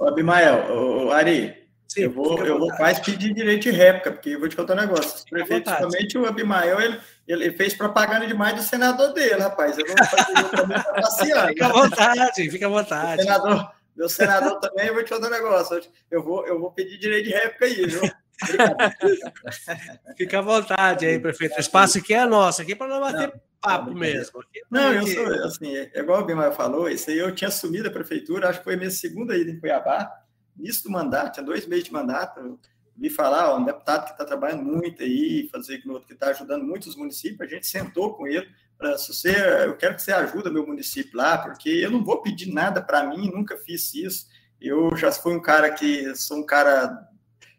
Abimael, ô, Ari, eu vou, eu vou quase pedir direito de réplica, porque eu vou te contar um negócio. O prefeito, principalmente o Abimael, ele, ele fez propaganda demais do senador dele, rapaz. Eu vou fazer Fica à vontade, fica à vontade. Meu senador, meu senador também, eu vou te contar um negócio. Eu vou, eu vou pedir direito de réplica aí, viu? Fica à vontade aí, prefeito. O espaço aqui é nosso, aqui para não bater não, papo não, mesmo. Não, eu sou, assim, é igual o Bimael falou, isso aí eu tinha assumido a prefeitura, acho que foi minha segunda ida em Cuiabá, início do mandato, tinha dois meses de mandato, vi falar, ó, um deputado que está trabalhando muito aí, fazer que está ajudando muitos municípios, a gente sentou com ele, para se você, eu quero que você ajude meu município lá, porque eu não vou pedir nada para mim, nunca fiz isso, eu já fui um cara que, sou um cara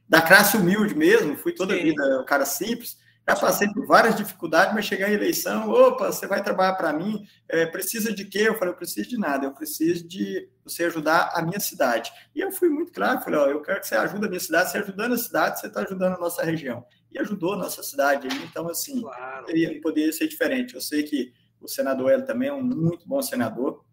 da classe humilde mesmo, fui toda a vida um cara simples, já passei por várias dificuldades, mas cheguei à eleição, opa, você vai trabalhar para mim, é, precisa de quê? Eu falei, eu preciso de nada, eu preciso de você ajudar a minha cidade. E eu fui muito claro, falei, ó, eu quero que você ajude a minha cidade, você ajudando a cidade, você está ajudando a nossa região. E ajudou a nossa cidade, então, assim, claro. poderia, poderia ser diferente. Eu sei que o senador ele também é um muito bom senador,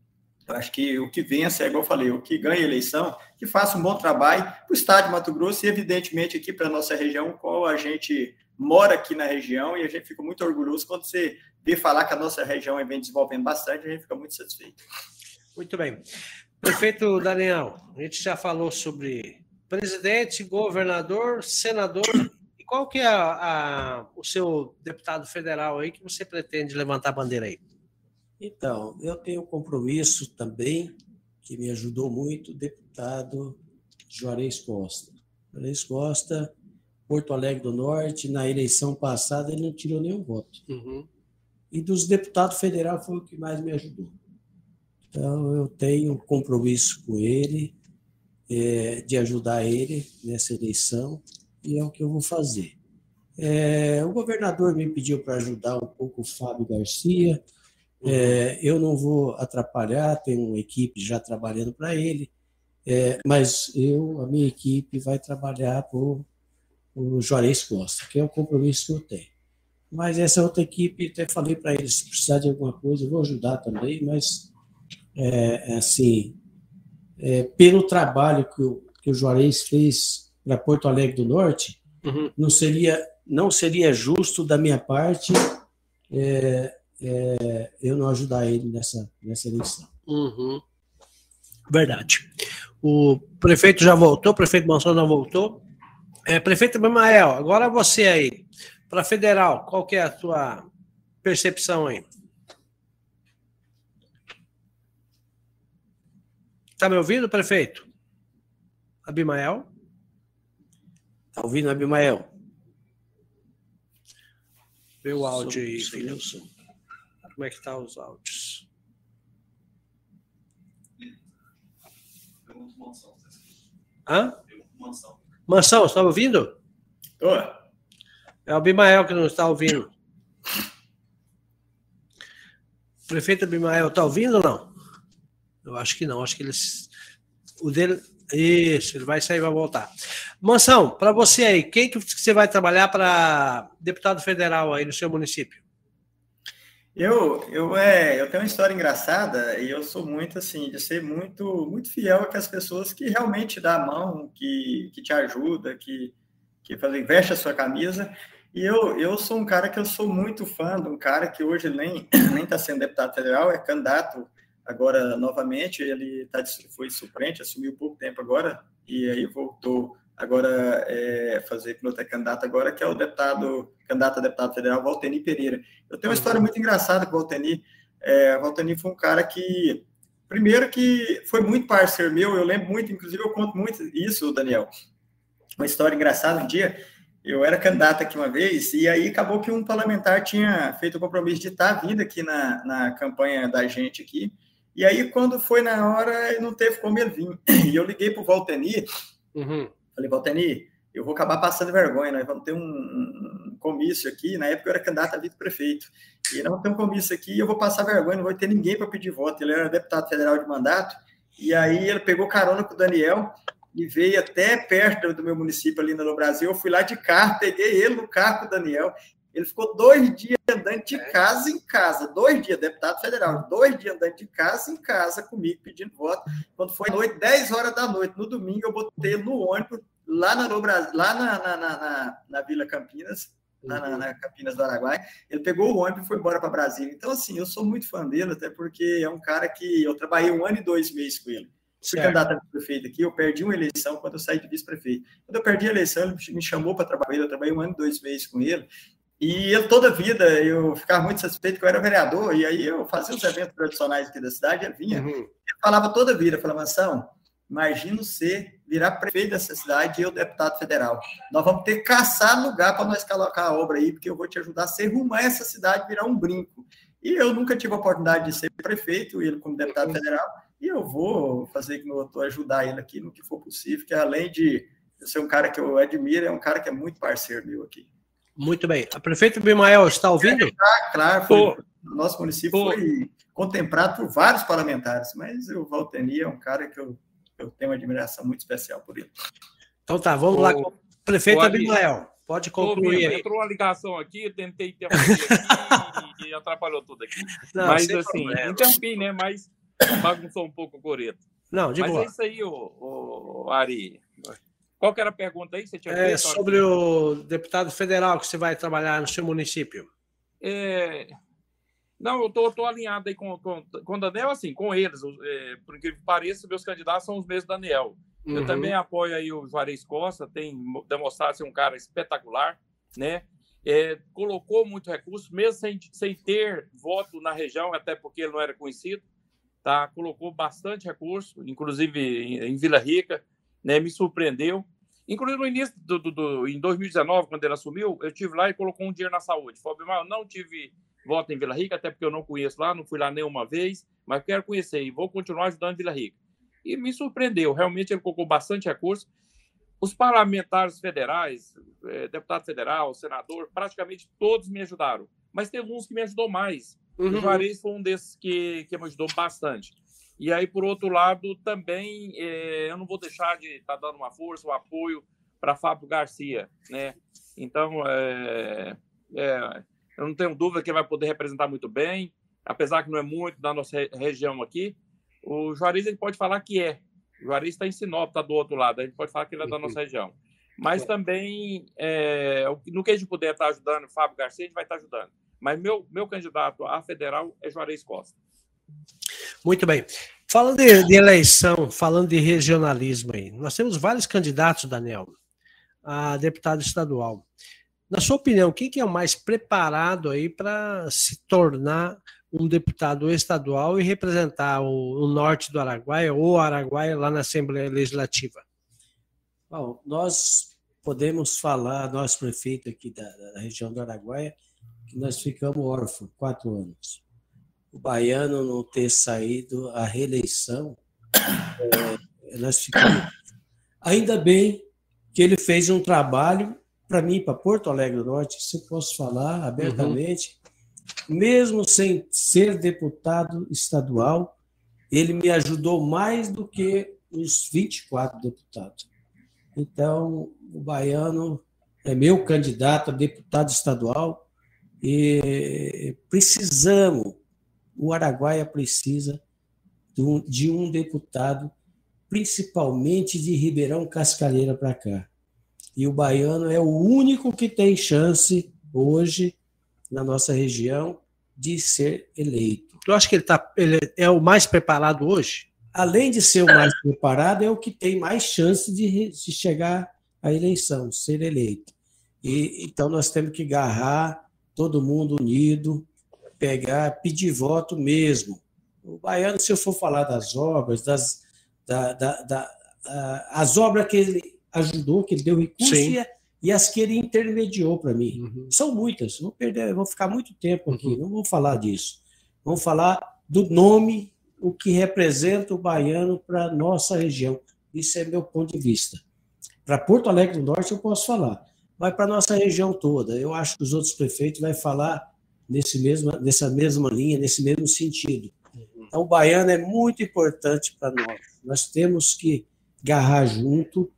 acho que o que vence é, igual eu falei, o que ganha a eleição, que faça um bom trabalho para o Estado de Mato Grosso e, evidentemente, aqui para a nossa região, qual a gente mora aqui na região e a gente fica muito orgulhoso quando você vê falar que a nossa região vem desenvolvendo bastante, a gente fica muito satisfeito. Muito bem. Prefeito Daniel, a gente já falou sobre presidente, governador, senador. E qual que é a, a, o seu deputado federal aí que você pretende levantar a bandeira aí? Então, eu tenho um compromisso também, que me ajudou muito, o deputado Juarez Costa. Juarez Costa, Porto Alegre do Norte, na eleição passada, ele não tirou nenhum voto. Uhum. E dos deputados federais foi o que mais me ajudou. Então, eu tenho um compromisso com ele, é, de ajudar ele nessa eleição, e é o que eu vou fazer. É, o governador me pediu para ajudar um pouco o Fábio Garcia, é, eu não vou atrapalhar, tem uma equipe já trabalhando para ele, é, mas eu, a minha equipe vai trabalhar por o Juarez Costa, que é o compromisso que eu tenho. Mas essa outra equipe, até falei para eles, se precisar de alguma coisa, eu vou ajudar também, mas, é, é assim, é, pelo trabalho que o, que o Juarez fez para Porto Alegre do Norte, uhum. não, seria, não seria justo da minha parte é, é, eu não ajudar ele nessa, nessa eleição. Uhum. Verdade. O prefeito já voltou, o prefeito Mansão já voltou. É, prefeito Bimael, agora você aí, para federal, qual que é a sua percepção aí? Está me ouvindo, prefeito? Abimael? Está ouvindo, Abimael? Vê o áudio aí, filho. Como é que tá os áudios? Hã? Mansão. Mansão, está ouvindo? Tô. É o Bimael que não está ouvindo. O prefeito Bimael está ouvindo ou não? Eu acho que não, acho que eles. O dele. Isso, ele vai sair e vai voltar. Mansão, para você aí, quem que você vai trabalhar para deputado federal aí no seu município? Eu, eu, é, eu tenho uma história engraçada e eu sou muito assim, de ser muito, muito fiel com as pessoas que realmente dá a mão, que, que te ajuda, que, que fazem, veste a sua camisa. E eu, eu sou um cara que eu sou muito fã de um cara que hoje nem nem está sendo deputado federal, é candidato agora novamente. Ele tá, foi suplente, assumiu pouco tempo agora e aí voltou agora é, fazer piloto candidato agora, que é o deputado, candidato a deputado federal, Valteni Pereira. Eu tenho uma história muito engraçada com o Valteni. É, Valteni foi um cara que, primeiro que foi muito parceiro meu, eu lembro muito, inclusive eu conto muito isso, Daniel. Uma história engraçada, um dia eu era candidato aqui uma vez, e aí acabou que um parlamentar tinha feito o compromisso de estar vindo aqui na, na campanha da gente aqui, e aí quando foi na hora, não teve como ele vir. E eu liguei para o Valteni, uhum Falei, Valteni, eu vou acabar passando vergonha, nós vamos ter um, um comício aqui, na época eu era candidato a vice-prefeito, e vamos ter um comício aqui eu vou passar vergonha, não vou ter ninguém para pedir voto, ele era deputado federal de mandato, e aí ele pegou carona com o Daniel e veio até perto do meu município ali no Brasil, eu fui lá de carro, peguei ele no carro com o Daniel, ele ficou dois dias andando de casa em casa, dois dias, deputado federal, dois dias andando de casa em casa comigo, pedindo voto. Quando foi noite, 10 horas da noite, no domingo, eu botei no ônibus, lá na, no Brasil, lá na, na, na, na, Vila Campinas, lá na, na, Campinas do Araguai. Ele pegou o ônibus e foi embora para Brasília. Então, assim, eu sou muito fã dele, até porque é um cara que eu trabalhei um ano e dois meses com ele. Fui candidato a prefeito aqui, eu perdi uma eleição quando eu saí de vice-prefeito. Quando eu perdi a eleição, ele me chamou para trabalhar, eu trabalhei um ano e dois meses com ele, e eu, toda a vida, eu ficava muito satisfeito que eu era vereador, e aí eu fazia os eventos tradicionais aqui da cidade, eu vinha, uhum. eu falava toda a vida, falava, Mansão, imagina você virar prefeito dessa cidade e eu deputado federal. Nós vamos ter que caçar lugar para nós colocar a obra aí, porque eu vou te ajudar a ser rumar essa cidade, virar um brinco. E eu nunca tive a oportunidade de ser prefeito, ele como deputado uhum. federal, e eu vou fazer que eu vou ajudar ele aqui no que for possível, que além de ser um cara que eu admiro, é um cara que é muito parceiro meu aqui. Muito bem. A prefeito Bimael está ouvindo? Ah, claro, foi, nosso município foi contemplado por vários parlamentares, mas o Valteni é um cara que eu, eu tenho uma admiração muito especial por ele. Então tá, vamos lá o prefeito Abimael. Pode concluir. Ô, entrou uma ligação aqui, eu tentei interromper aqui e atrapalhou tudo aqui. Não, mas assim, problema. interrompi, né? Mas bagunçou um pouco o coreto. Não, de Mas boa. é isso aí, o, Ari. Qual que era a pergunta aí que você tinha É feito? sobre o deputado federal que você vai trabalhar no seu município. É, Não, eu tô, tô alinhado aí com, com, com o Daniel, assim, com eles. É, por incrível que pareça, meus candidatos são os mesmos Daniel. Eu Uhum. também apoio aí o Juarez Costa, tem mo- demonstrado ser um cara espetacular, né? É, colocou muito recurso, mesmo sem, sem ter voto na região, até porque ele não era conhecido, tá? Colocou bastante recurso, inclusive em, em Vila Rica, né? Me surpreendeu. Inclusive no início do, do, do- em 2019, quando ele assumiu, eu tive lá e colocou um dinheiro na saúde. Falei, "Mas eu não tive voto em Vila Rica, até porque eu não conheço lá, não fui lá nenhuma vez, mas quero conhecer e vou continuar ajudando Vila Rica e me surpreendeu. Realmente ele colocou bastante recurso. Os parlamentares federais, eh, deputado federal, senador, praticamente todos me ajudaram. Mas teve uns que me ajudou mais. O Uhum. Juarez foi um desses que, que me ajudou bastante. E aí, por outro lado, também eh, eu não vou deixar de estar dando uma força, um apoio para Fábio Garcia, né? Então, eh, eh, eu não tenho dúvida que ele vai poder representar muito bem, apesar que não é muito da nossa re- região aqui. O Juarez ele pode falar que é. O Juarez está em Sinop, está do outro lado. A gente pode falar que ele é da nossa região. Mas também, é, o que- no que a gente puder estar ajudando o Fábio Garcia, a gente vai estar ajudando. Mas meu, meu candidato a federal é Juarez Costa. Muito bem. Falando de, de eleição, falando de regionalismo aí, nós temos vários candidatos, Daniel, a deputado estadual. Na sua opinião, quem que é o mais preparado aí para se tornar um deputado estadual e representar o, o norte do Araguaia ou Araguaia lá na Assembleia Legislativa? Bom, nós podemos falar, nós prefeito aqui da, da região do Araguaia, que nós ficamos órfãos quatro anos. O baiano não ter saído à reeleição, é, nós ficamos. Ainda bem que ele fez um trabalho para mim, para Porto Alegre do Norte, isso eu posso falar abertamente, mesmo sem ser deputado estadual, ele me ajudou mais do que os 24 deputados. Então, o baiano é meu candidato a deputado estadual e precisamos, o Araguaia precisa de um, de deputado, principalmente de Ribeirão Cascalheira para cá. E o baiano é o único que tem chance hoje na nossa região de ser eleito. Tu acha que ele, tá, ele é o mais preparado hoje? Além de ser o mais preparado, é o que tem mais chance de, de chegar à eleição, ser eleito. E, então nós temos que agarrar todo mundo unido, pegar, pedir voto mesmo. O baiano, se eu for falar das obras, das, da, da, da, as obras que ele ajudou, que ele deu recurso e, e, as que ele intermediou para mim. Uhum. São muitas, vou perder, vou ficar muito tempo aqui, uhum. não vou falar disso. Vamos falar do nome, o que representa o baiano para nossa região. Isso é meu ponto de vista. Para Porto Alegre do Norte eu posso falar, mas para nossa região toda, eu acho que os outros prefeitos vão falar nesse nessa mesma linha, nesse mesmo sentido. Então, o baiano é muito importante para nós. Nós temos que agarrar junto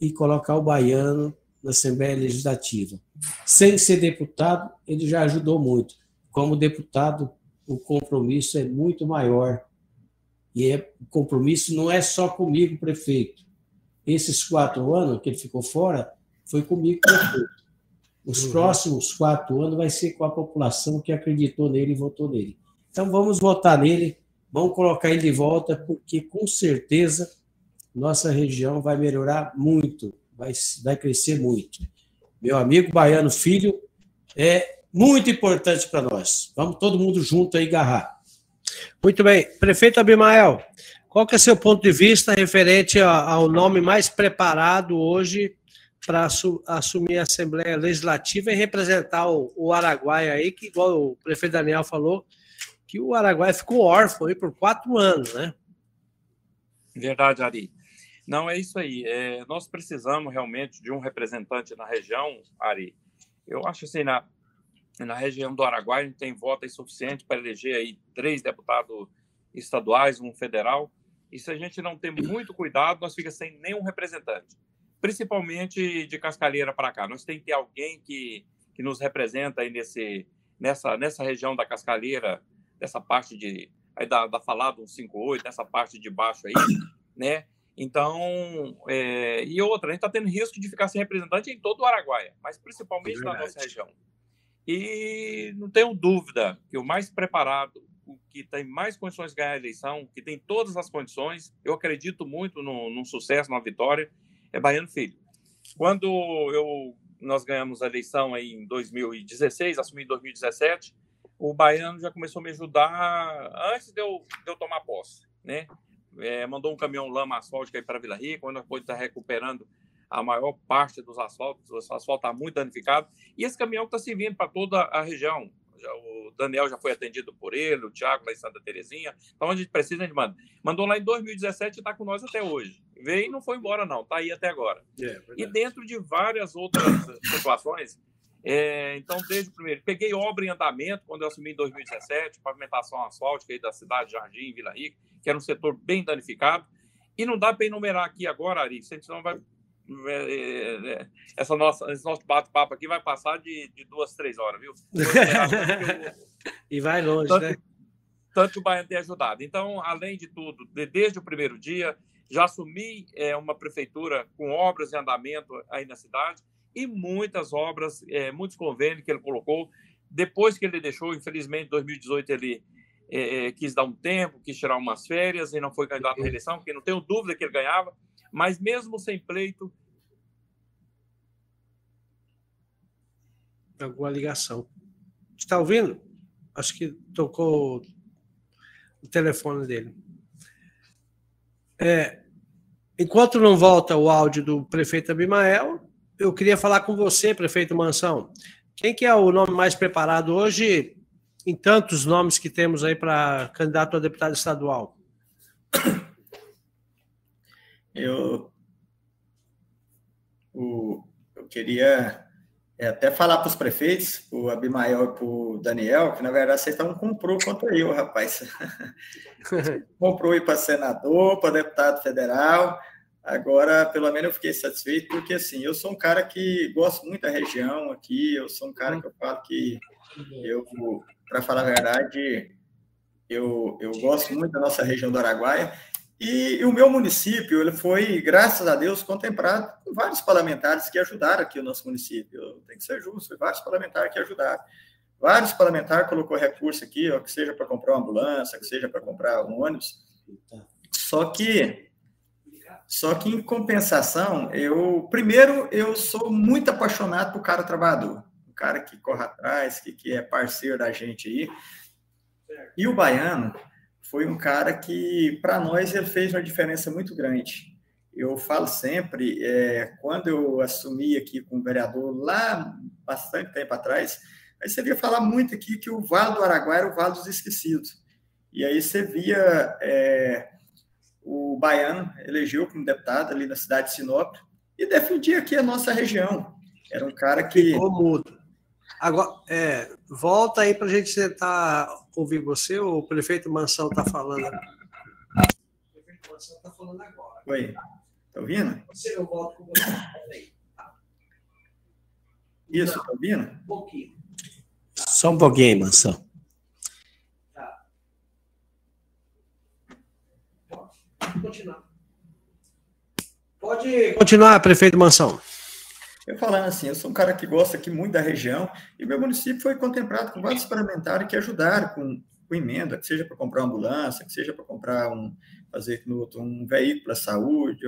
e colocar o baiano na Assembleia Legislativa. Sem ser deputado, ele já ajudou muito. Como deputado, o compromisso é muito maior. E é, o compromisso não é só comigo, prefeito. Esses quatro anos que ele ficou fora, foi comigo, prefeito. Os uhum. próximos quatro anos vai ser com a população que acreditou nele e votou nele. Então vamos votar nele, vamos colocar ele de volta, porque com certeza nossa região vai melhorar muito, vai, vai crescer muito. Meu amigo Baiano Filho é muito importante para nós. Vamos todo mundo junto aí agarrar. Muito bem. Prefeito Abimael, qual que é seu ponto de vista referente ao nome mais preparado hoje para assumir a Assembleia Legislativa e representar o, o Araguaia aí, que igual o prefeito Daniel falou, que o Araguaia ficou órfão aí por quatro anos, né? Verdade, Ari. Não, é isso aí. É, nós precisamos realmente de um representante na região, Ari. Eu acho assim, na, na região do Araguaia, a gente tem voto suficiente para eleger aí três deputados estaduais, um federal. E se a gente não tem muito cuidado, nós fica sem nenhum representante. Principalmente de Cascalheira para cá. Nós tem que ter alguém que, que nos representa aí nesse, nessa, nessa região da Cascalheira, dessa parte de aí da, da Falado 158, nessa parte de baixo aí, né? Então, é, e outra, a gente está tendo risco de ficar sem representante em todo o Araguaia, mas principalmente é na nossa região. E não tenho dúvida que o mais preparado, o que tem mais condições de ganhar a eleição, que tem todas as condições, eu acredito muito no, no sucesso, na vitória, é Baiano Filho. Quando eu, nós ganhamos a eleição aí em 2016, assumi em 2017, o Baiano já começou a me ajudar antes de eu, de eu tomar posse, né? É, mandou um caminhão lama asfáltica aí para Vila Rica, onde nós podemos estar recuperando a maior parte dos asfaltos, o asfalto está muito danificado, e esse caminhão está servindo para toda a região. Já, o Daniel já foi atendido por ele, o Thiago lá em Santa Terezinha. Então, a gente precisa, a gente manda. Mandou lá em 2017 e está com nós até hoje. Veio e não foi embora, não. Está aí até agora. É, e dentro de várias outras situações, é, então, desde o primeiro, peguei obra em andamento quando eu assumi em 2017, pavimentação asfáltica aí da cidade de Jardim, Vila Rica, que era um setor bem danificado. E não dá para enumerar aqui agora, Ari, senão vai. É, é, é, essa nossa, esse nosso bate-papo aqui vai passar de, de, duas, três horas, viu? e vai longe, tanto, né? Tanto o Baiano tem ajudado. Então, além de tudo, de, desde o primeiro dia, já assumi é, uma prefeitura com obras em andamento aí na cidade e muitas obras, é, muitos convênios que ele colocou. Depois que ele deixou, infelizmente, em 2018 ele é, é, quis dar um tempo, quis tirar umas férias e não foi candidato à reeleição, porque não tenho dúvida que ele ganhava, mas mesmo sem pleito. Alguma ligação. Está ouvindo? Acho que tocou o telefone dele. É, enquanto não volta o áudio do prefeito Abimael, eu queria falar com você, prefeito Mansão. Quem que é o nome mais preparado hoje, em tantos nomes que temos aí para candidato a deputado estadual? Eu, o, eu queria é, até falar para os prefeitos, para o Abimael e para o Daniel, que na verdade vocês estão comprou contra eu, rapaz. comprou ir para senador, para deputado federal. Agora, pelo menos eu fiquei satisfeito, porque assim, eu sou um cara que gosto muito da região aqui, eu sou um cara que eu falo que eu, para falar a verdade, eu, eu gosto muito da nossa região do Araguaia, e, o meu município, ele foi, graças a Deus, contemplado com vários parlamentares que ajudaram aqui o nosso município. Tem que ser justo, vários parlamentares que ajudaram. Vários parlamentares colocou recurso aqui, ó, que seja para comprar uma ambulância, que seja para comprar um ônibus. Só que só que, em compensação, eu, primeiro, eu sou muito apaixonado por cara trabalhador, o cara que corre atrás, que, que é parceiro da gente aí. E o Baiano foi um cara que, para nós, ele fez uma diferença muito grande. Eu falo sempre, é, quando eu assumi aqui como vereador, lá bastante tempo atrás, aí você via falar muito aqui que o Vale do Araguaia era o Vale dos Esquecidos. E aí você via é, o Baiano elegeu como deputado ali na cidade de Sinop e defendia aqui a nossa região. Era um cara que. Ficou mudo. Agora, é, volta aí para a gente tentar ouvir você. O prefeito Mansão está falando. O prefeito Mansão está falando agora. Oi. Está ouvindo? Você, eu volto com você. Isso, está ouvindo? Um pouquinho. Só um pouquinho, Mansão. continuar. Pode continuar, prefeito Mansão. Eu falando assim, eu sou um cara que gosta aqui muito da região e meu município foi contemplado com vários parlamentares que ajudaram com, com emenda, que seja para comprar uma ambulância, que seja para comprar um fazer um veículo para saúde,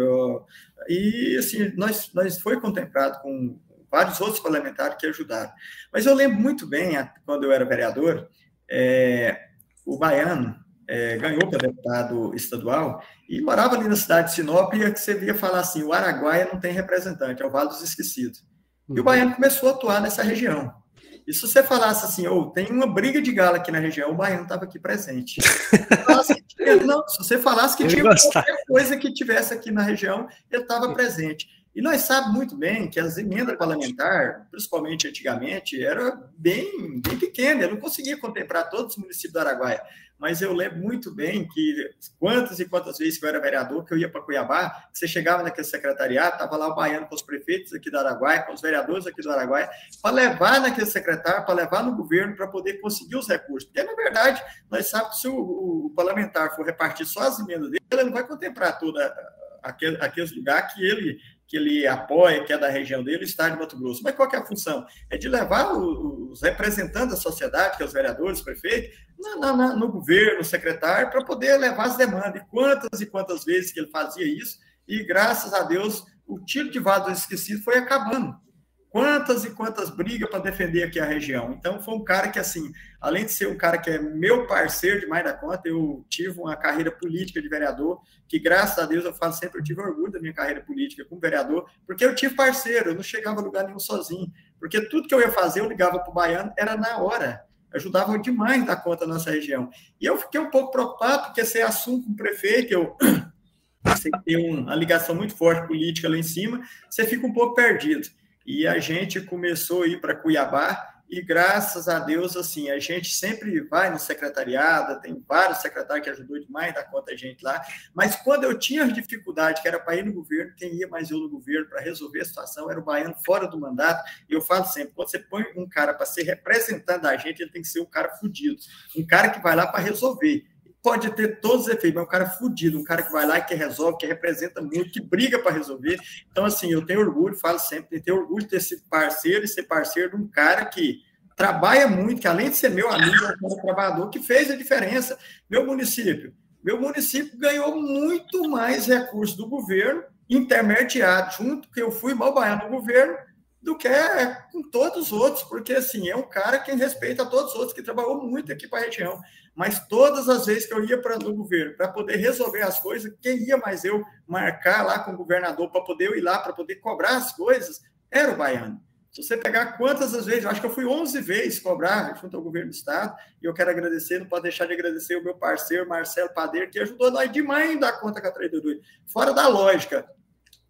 e assim nós nós foi contemplado com vários outros parlamentares que ajudaram. Mas eu lembro muito bem quando eu era vereador, é, o baiano é, ganhou para deputado estadual e morava ali na cidade de Sinop e é que você via falar assim, o Araguaia não tem representante, é o Vale dos Esquecidos. Uhum. E o uhum. baiano começou a atuar nessa região. E se você falasse assim, ou oh, tem uma briga de gala aqui na região, o baiano estava aqui presente. Se, tinha, não, se você falasse que tinha qualquer coisa que tivesse aqui na região, ele estava presente. E nós sabemos muito bem que as emendas parlamentares, principalmente antigamente, era bem, bem pequena, eu não conseguia contemplar todos os municípios do Araguaia. Mas eu lembro muito bem que quantas e quantas vezes que eu era vereador, que eu ia para Cuiabá, você chegava naquele secretariado, estava lá o baiano com os prefeitos aqui do Araguaia, com os vereadores aqui do Araguaia, para levar naquele secretário, para levar no governo, para poder conseguir os recursos. Porque, na verdade, nós sabemos que se o, o parlamentar for repartir só as emendas dele, ele não vai contemplar toda aquele, aqueles lugares que ele que ele apoia, que é da região dele, o Estado de Mato Grosso. Mas qual é a função? É de levar os representantes da sociedade, que é os vereadores, os prefeitos, na, na, no governo, secretário, para poder levar as demandas. E quantas e quantas vezes que ele fazia isso, e graças a Deus, o tiro de vaso esquecido foi acabando quantas e quantas brigas para defender aqui a região. Então, foi um cara que, assim, além de ser um cara que é meu parceiro demais da conta, eu tive uma carreira política de vereador, que graças a Deus eu falo sempre, eu tive orgulho da minha carreira política como vereador, porque eu tive parceiro, eu não chegava a lugar nenhum sozinho, porque tudo que eu ia fazer, eu ligava para o baiano, era na hora, ajudava demais da conta da nossa região. E eu fiquei um pouco preocupado, porque esse assunto com o prefeito, eu você tem uma ligação muito forte política lá em cima, você fica um pouco perdido e a gente começou a ir para Cuiabá e graças a Deus, assim, a gente sempre vai no secretariado, tem vários secretários que ajudou demais da conta a gente lá, mas quando eu tinha dificuldade, que era para ir no governo, quem ia mais eu no governo para resolver a situação era o baiano fora do mandato, e eu falo sempre, quando você põe um cara para ser representante da gente, ele tem que ser um cara fudido, um cara que vai lá para resolver, pode ter todos os efeitos, mas é um cara fudido, um cara que vai lá e que resolve, que representa muito, que briga para resolver. Então, assim, eu tenho orgulho, falo sempre, tenho orgulho de ter sido parceiro e ser parceiro de um cara que trabalha muito, que além de ser meu amigo, é um trabalhador que fez a diferença. Meu município, meu município ganhou muito mais recursos do governo, intermediado, junto, que eu fui mal baiano no governo, do que com todos os outros, porque assim, é um cara que respeita todos os outros, que trabalhou muito aqui para a região. Mas todas as vezes que eu ia para o governo para poder resolver as coisas, quem ia mais eu marcar lá com o governador para poder ir lá, para poder cobrar as coisas, era o baiano. Se você pegar quantas as vezes, acho que eu fui 11 vezes cobrar junto ao governo do Estado, e eu quero agradecer, não pode deixar de agradecer o meu parceiro, Marcelo Padeiro, que ajudou nós demais em dar conta com a Traidor Fora da lógica,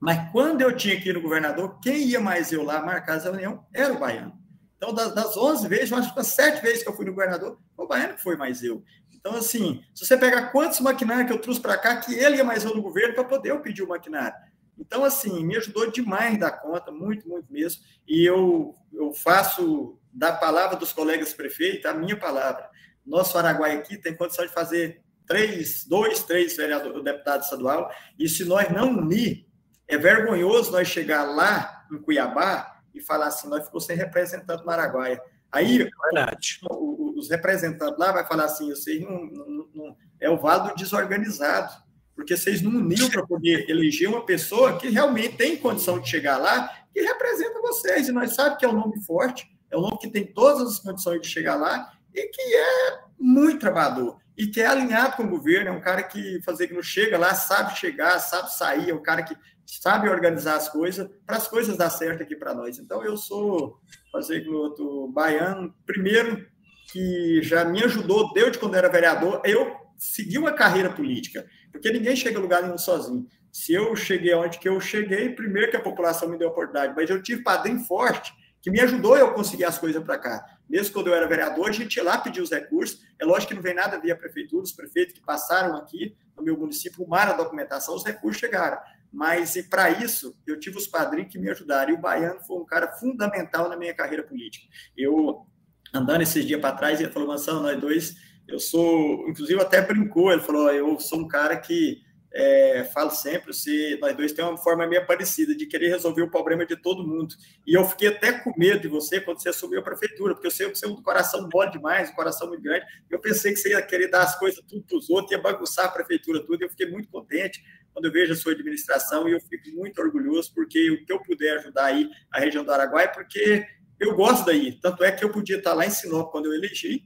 mas quando eu tinha que ir no governador, quem ia mais eu lá marcar essa reunião era o baiano. Então, das, das 11 vezes, eu acho que as 7 vezes que eu fui no governador, o baiano que foi mais eu. Então, assim, se você pegar quantos maquinários que eu trouxe para cá, que ele ia mais eu no governo para poder eu pedir o maquinário. Então, assim, me ajudou demais da conta, muito, muito mesmo. E eu, eu faço da palavra dos colegas prefeitos a minha palavra. Nosso Araguai aqui tem condição de fazer três, dois, três vereadores, deputados estadual, e se nós não unir é vergonhoso nós chegar lá em Cuiabá e falar assim, nós ficamos sem representante no Araguaia. Aí Verdade. os representantes lá vai falar assim, vocês não, não, não é o vado desorganizado, porque vocês não uniram para poder eleger uma pessoa que realmente tem condição de chegar lá e representa vocês. E nós sabemos que é um nome forte, é um nome que tem todas as condições de chegar lá e que é muito trabalhador e que é alinhado com o governo, é um cara que fazer que não chega lá, sabe chegar, sabe sair, é um cara que sabe organizar as coisas para as coisas dar certo aqui para nós. Então, eu sou, fazer outro baiano, primeiro, que já me ajudou, desde quando era vereador, eu segui uma carreira política, porque ninguém chega a lugar nenhum sozinho. Se eu cheguei onde que eu cheguei, primeiro que a população me deu a oportunidade, mas eu tive padrinho forte que me ajudou eu conseguir as coisas para cá. Mesmo quando eu era vereador, a gente ia lá pedir os recursos. É lógico que não vem nada via prefeitura, os prefeitos que passaram aqui no meu município, rumaram a documentação, os recursos chegaram. Mas, e para isso, eu tive os padrinhos que me ajudaram. E o Baiano foi um cara fundamental na minha carreira política. Eu, andando esses dias para trás, ele falou, Mansão, nós dois, eu sou, inclusive até brincou, ele falou, eu sou um cara que é, falo sempre, se nós dois temos uma forma meio parecida de querer resolver o problema de todo mundo. E eu fiquei até com medo de você quando você assumiu a prefeitura, porque eu sei que você é um coração mole demais, um coração muito grande. Eu pensei que você ia querer dar as coisas tudo para os outros, ia bagunçar a prefeitura tudo. E eu fiquei muito contente quando eu vejo a sua administração e eu fico muito orgulhoso porque o que eu puder ajudar aí a região do Araguai, porque eu gosto daí. Tanto é que eu podia estar lá em Sinop quando eu elegi,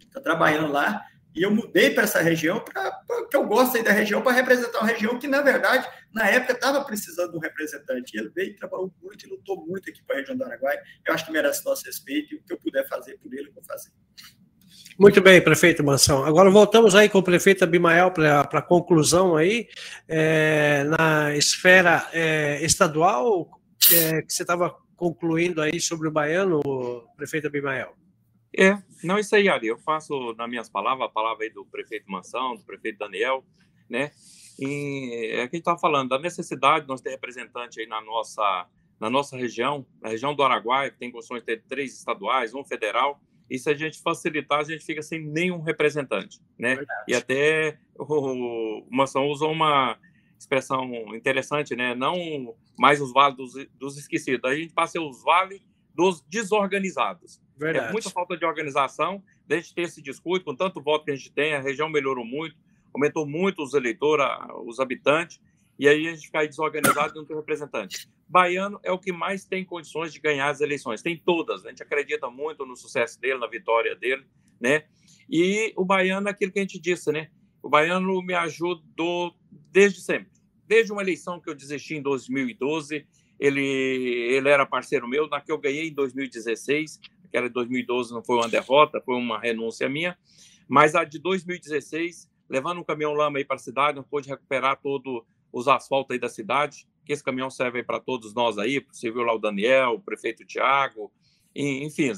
estar trabalhando lá, e eu mudei para essa região, porque eu gosto aí da região, para representar uma região que, na verdade, na época estava precisando de um representante. E ele veio, trabalhou muito e lutou muito aqui para a região do Araguai. Eu acho que merece nosso respeito e o que eu puder fazer por ele, eu vou fazer. Muito bem, prefeito Mansão. Agora voltamos aí com o prefeito Abimael para a conclusão aí, é, na esfera é, estadual, é, que você estava concluindo aí sobre o baiano, prefeito Abimael. É, não, isso aí, Ari. Eu faço, nas minhas palavras, a palavra aí do prefeito Mansão, do prefeito Daniel, né? E é que a gente estava falando da necessidade de nós ter representante aí na nossa, na nossa região, na região do Araguaia, que tem condições de ter três estaduais, um federal, e se a gente facilitar, a gente fica sem nenhum representante, né? Verdade. E até o, o Mansão usou uma expressão interessante, né? Não mais os vales dos, dos esquecidos, a gente passa os vales dos desorganizados. É Verdade. É muita falta de organização, gente ter esse discurso, com tanto voto que a gente tem, a região melhorou muito, aumentou muito os eleitores, os habitantes, e aí a gente fica desorganizado e não tem representante. Baiano é o que mais tem condições de ganhar as eleições, tem todas, a gente acredita muito no sucesso dele, na vitória dele, né? E o baiano é aquilo que a gente disse, né? O baiano me ajudou desde sempre. Desde uma eleição que eu desisti em 2012, ele, ele era parceiro meu, na que eu ganhei em 2016, aquela de 2012 não foi uma derrota, foi uma renúncia minha, mas a de 2016 levando um caminhão lama aí para a cidade, não pôde recuperar todos os asfaltos aí da cidade, que esse caminhão serve para todos nós aí, você viu lá o Daniel, o prefeito Tiago, enfim.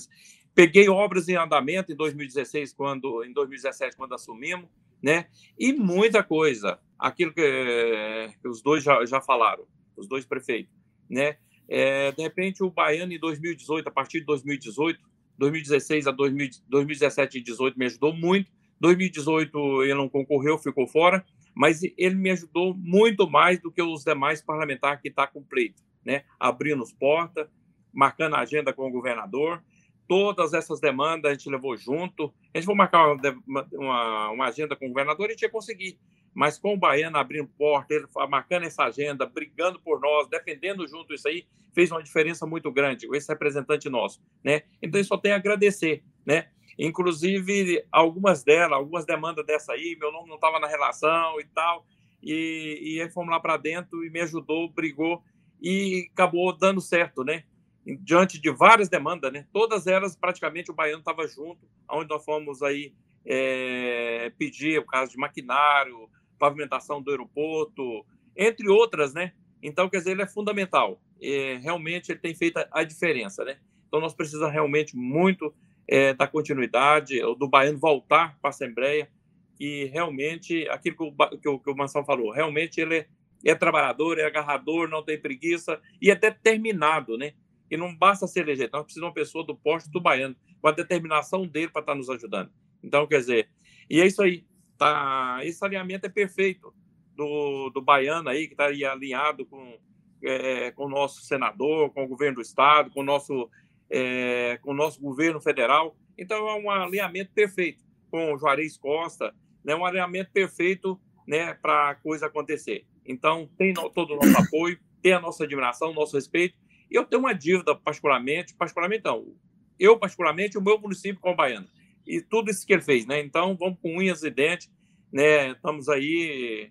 Peguei obras em andamento em 2016, quando, em 2017, quando assumimos, né? E muita coisa, aquilo que, que os dois já, já falaram, os dois prefeitos, né? É, de repente, o Baiano em 2018, a partir de 2018, 2016 a 2017 e 2018 me ajudou muito, 2018 ele não concorreu, ficou fora, mas ele me ajudou muito mais do que os demais parlamentares que estão tá com pleito, né? Abrindo as portas, marcando a agenda com o governador. Todas essas demandas a gente levou junto. A gente foi marcar uma, uma, uma agenda com o governador e a gente ia conseguir. Mas com o Baiano abrindo porta, ele marcando essa agenda, brigando por nós, defendendo junto isso aí, fez uma diferença muito grande, esse representante nosso, né? Então, eu só tenho a agradecer, né? Inclusive, algumas delas, algumas demandas dessa aí, meu nome não estava na relação e tal. E, e aí fomos lá para dentro e me ajudou, brigou e acabou dando certo, né? Diante de várias demandas, né? Todas elas, praticamente, o baiano estava junto, onde nós fomos aí é, pedir o caso de maquinário, pavimentação do aeroporto, entre outras, né? Então, quer dizer, ele é fundamental. É, realmente, ele tem feito a diferença, né? Então, nós precisamos realmente muito é, da continuidade, do baiano voltar para a Assembleia e realmente, aquilo que o, que o, que o Mansão falou, realmente ele é, é, trabalhador, é agarrador, não tem preguiça e é determinado, né? E não basta ser eleger, nós precisamos de uma pessoa do posto do baiano, com a determinação dele para estar nos ajudando. Então, quer dizer, e é isso aí, tá, esse alinhamento é perfeito do, do baiano aí, que está alinhado com, é, com o nosso senador, com o governo do estado, com o nosso é, com o nosso governo federal. Então, é um alinhamento perfeito com o Juarez Costa, né, um alinhamento perfeito né, para a coisa acontecer. Então, tem no, todo o nosso apoio, tem a nossa admiração, o nosso respeito. E eu tenho uma dívida, particularmente, particularmente não, eu, particularmente, o meu município com o Baiano. E tudo isso que ele fez, né? Então, vamos com unhas e dentes, né? Estamos aí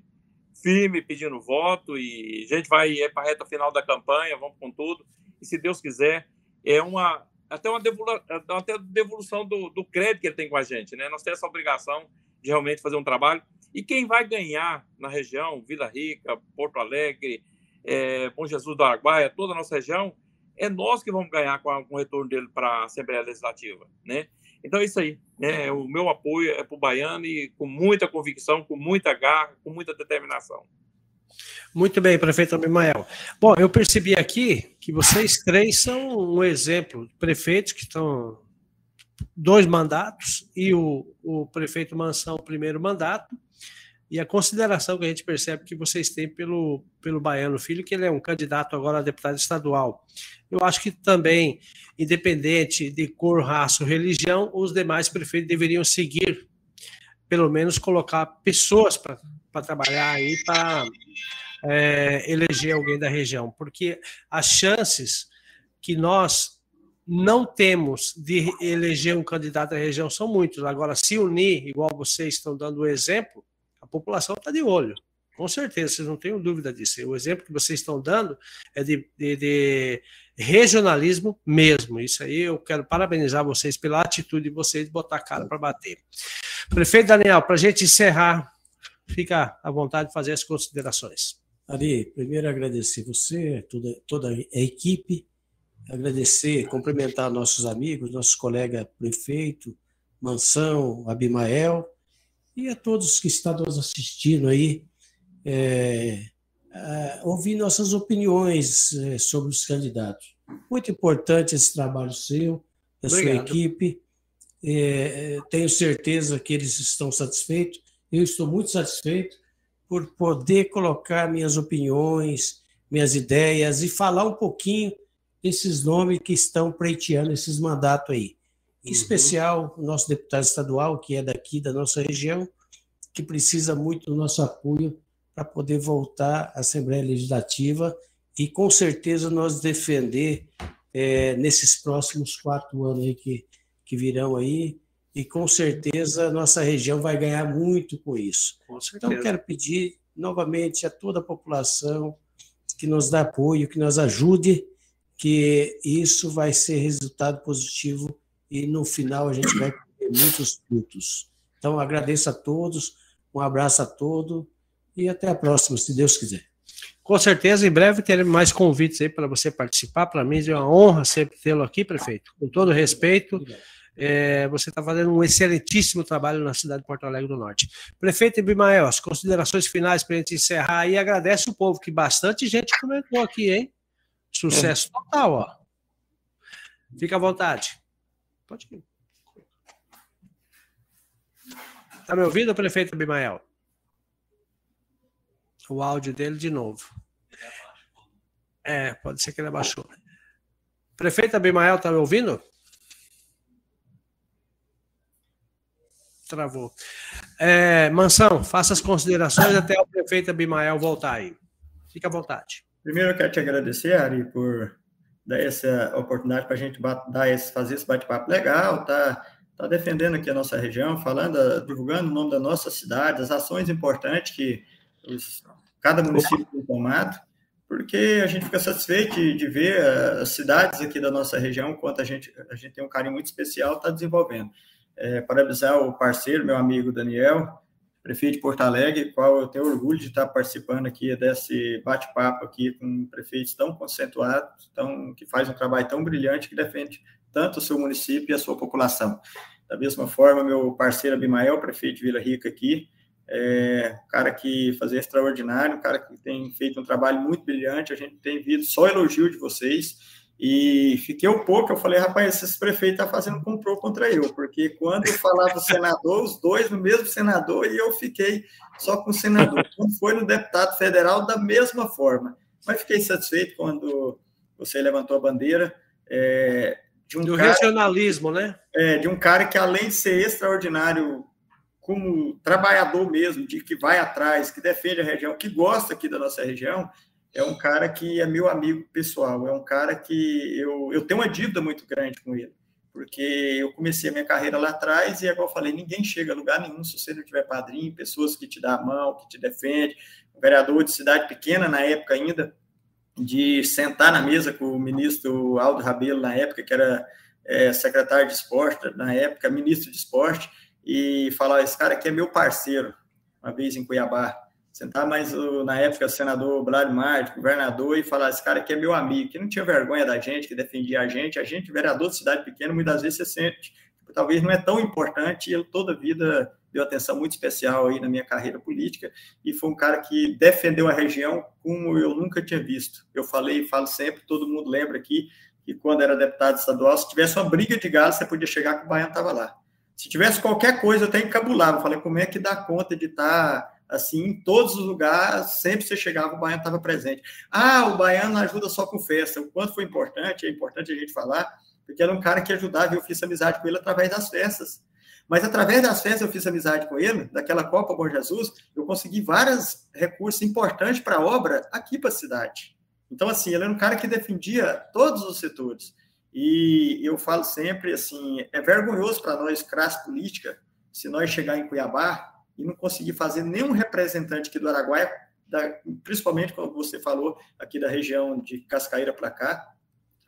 firme pedindo voto e a gente vai para a reta final da campanha, vamos com tudo. E se Deus quiser, é uma até uma até devolução do, do crédito que ele tem com a gente, né? Nós temos essa obrigação de realmente fazer um trabalho. E quem vai ganhar na região, Vila Rica, Porto Alegre, é, Bom Jesus do Araguaia, toda a nossa região, é nós que vamos ganhar com, a, com o retorno dele para a Assembleia Legislativa, né? Então é isso aí, né? O meu apoio é para o Baiano e com muita convicção, com muita garra, com muita determinação. Muito bem, prefeito Abimael. Bom, eu percebi aqui que vocês três são um exemplo de prefeitos que estão dois mandatos e o, o prefeito Mansão o primeiro mandato e a consideração que a gente percebe que vocês têm pelo, pelo Baiano Filho, que ele é um candidato agora a deputado estadual. Eu acho que também, independente de cor, raça ou religião, os demais prefeitos deveriam seguir, pelo menos colocar pessoas para trabalhar aí, para é, eleger alguém da região, porque as chances que nós não temos de eleger um candidato da região são muitos. Agora, se unir, igual vocês estão dando o exemplo, a população está de olho. Com certeza, vocês não tenham dúvida disso. O exemplo que vocês estão dando é de, de, de regionalismo mesmo. Isso aí eu quero parabenizar vocês pela atitude de vocês de botar a cara para bater. Prefeito Daniel, para a gente encerrar, fica à vontade de fazer as considerações. Ari, primeiro agradecer você, toda, toda a equipe, agradecer, cumprimentar nossos amigos, nossos colegas prefeito, Mansão, Abimael, e a todos que estão nos assistindo aí, é, é, ouvir nossas opiniões é, sobre os candidatos. Muito importante esse trabalho seu, da Obrigado. sua equipe. É, é, tenho certeza que eles estão satisfeitos. Eu estou muito satisfeito por poder colocar minhas opiniões, minhas ideias e falar um pouquinho desses nomes que estão preteando esses mandatos aí. Em uhum. especial o nosso deputado estadual, que é daqui da nossa região, que precisa muito do nosso apoio para poder voltar à Assembleia Legislativa e com certeza nós defender é, nesses próximos quatro anos aí que, que virão aí e com certeza nossa região vai ganhar muito com isso. Com então quero pedir novamente a toda a população que nos dá apoio, que nos ajude, que isso vai ser resultado positivo e no final a gente vai ter muitos frutos. Então agradeço a todos, um abraço a todos e até a próxima, se Deus quiser. Com certeza, em breve teremos mais convites aí para você participar. Para mim é uma honra sempre tê-lo aqui, prefeito. Com todo respeito, é, você está fazendo um excelentíssimo trabalho na cidade de Porto Alegre do Norte. Prefeito Ibimael, as considerações finais para a gente encerrar aí. Agradece o povo, que bastante gente comentou aqui, hein? Sucesso total, ó. Fica à vontade. Pode ir. Está me ouvindo, prefeito Abimael? O áudio dele de novo. É, pode ser que ele abaixou. Prefeito Abimael, está me ouvindo? Travou. É, Mansão, faça as considerações até o prefeito Abimael voltar aí. Fique à vontade. Primeiro, eu quero te agradecer, Ari, por dar essa oportunidade para a gente dar esse, fazer esse bate-papo legal, tá, tá defendendo aqui a nossa região, falando, divulgando o nome da nossa cidade, as ações importantes que os, cada município tem tomado, porque a gente fica satisfeito de, de, ver as cidades aqui da nossa região, quanto a gente, a gente tem um carinho muito especial, está desenvolvendo. É, parabenizar o parceiro, meu amigo Daniel, prefeito de Porto Alegre, qual eu tenho orgulho de estar participando aqui desse bate-papo aqui com prefeitos tão concentrados, tão, que faz um trabalho tão brilhante que defende tanto o seu município e a sua população. Da mesma forma, meu parceiro Abimael, prefeito de Vila Rica aqui, é um cara que fazia extraordinário, um cara que tem feito um trabalho muito brilhante, a gente tem visto só elogio de vocês, e fiquei um pouco, eu falei, rapaz, esse prefeito está fazendo comprou contra eu, porque quando eu falava senador, os dois no mesmo senador, e eu fiquei só com o senador. Quando foi no deputado federal, da mesma forma. Mas fiquei satisfeito quando você levantou a bandeira. É, de um Do cara, regionalismo, né? É, de um cara que, além de ser extraordinário como trabalhador mesmo, de que vai atrás, que defende a região, que gosta aqui da nossa região, é um cara que é meu amigo pessoal, é um cara que eu, eu tenho uma dívida muito grande com ele, porque eu comecei a minha carreira lá atrás e, igual eu falei, ninguém chega a lugar nenhum. Se você não tiver padrinho, pessoas que te dão a mão, que te defende, um vereador de cidade pequena na época ainda, de sentar na mesa com o ministro Aldo Rabelo, na época, que era é, secretário de esporte, na época, ministro de esporte, e falar, esse cara aqui é meu parceiro, uma vez em Cuiabá, sentar mais na época senador Blário Marte, governador, e falar: esse cara aqui é meu amigo, que não tinha vergonha da gente, que defendia a gente. A gente, vereador de cidade pequena, muitas vezes você sente, talvez não é tão importante, ele toda a vida deu atenção muito especial aí na minha carreira política, e foi um cara que defendeu a região como eu nunca tinha visto. Eu falei e falo sempre, todo mundo lembra aqui, que quando era deputado estadual, se tivesse uma briga de galo, você podia chegar que o Baiano estava lá. Se tivesse qualquer coisa, eu até encabulava. Falei, como é que dá conta de estar tá assim, em todos os lugares, sempre você chegava, o baiano estava presente. Ah, o baiano ajuda só com festa. O quanto foi importante, é importante a gente falar, porque era um cara que ajudava e eu fiz amizade com ele através das festas. Mas através das festas eu fiz amizade com ele, daquela Copa Bom Jesus, eu consegui vários recursos importantes para a obra aqui para a cidade. Então, assim, ele era um cara que defendia todos os setores. E eu falo sempre, assim, é vergonhoso para nós, classe política, se nós chegar em Cuiabá e não conseguir fazer nenhum representante aqui do Araguaia, da, principalmente como você falou aqui da região de Cascaíra para cá,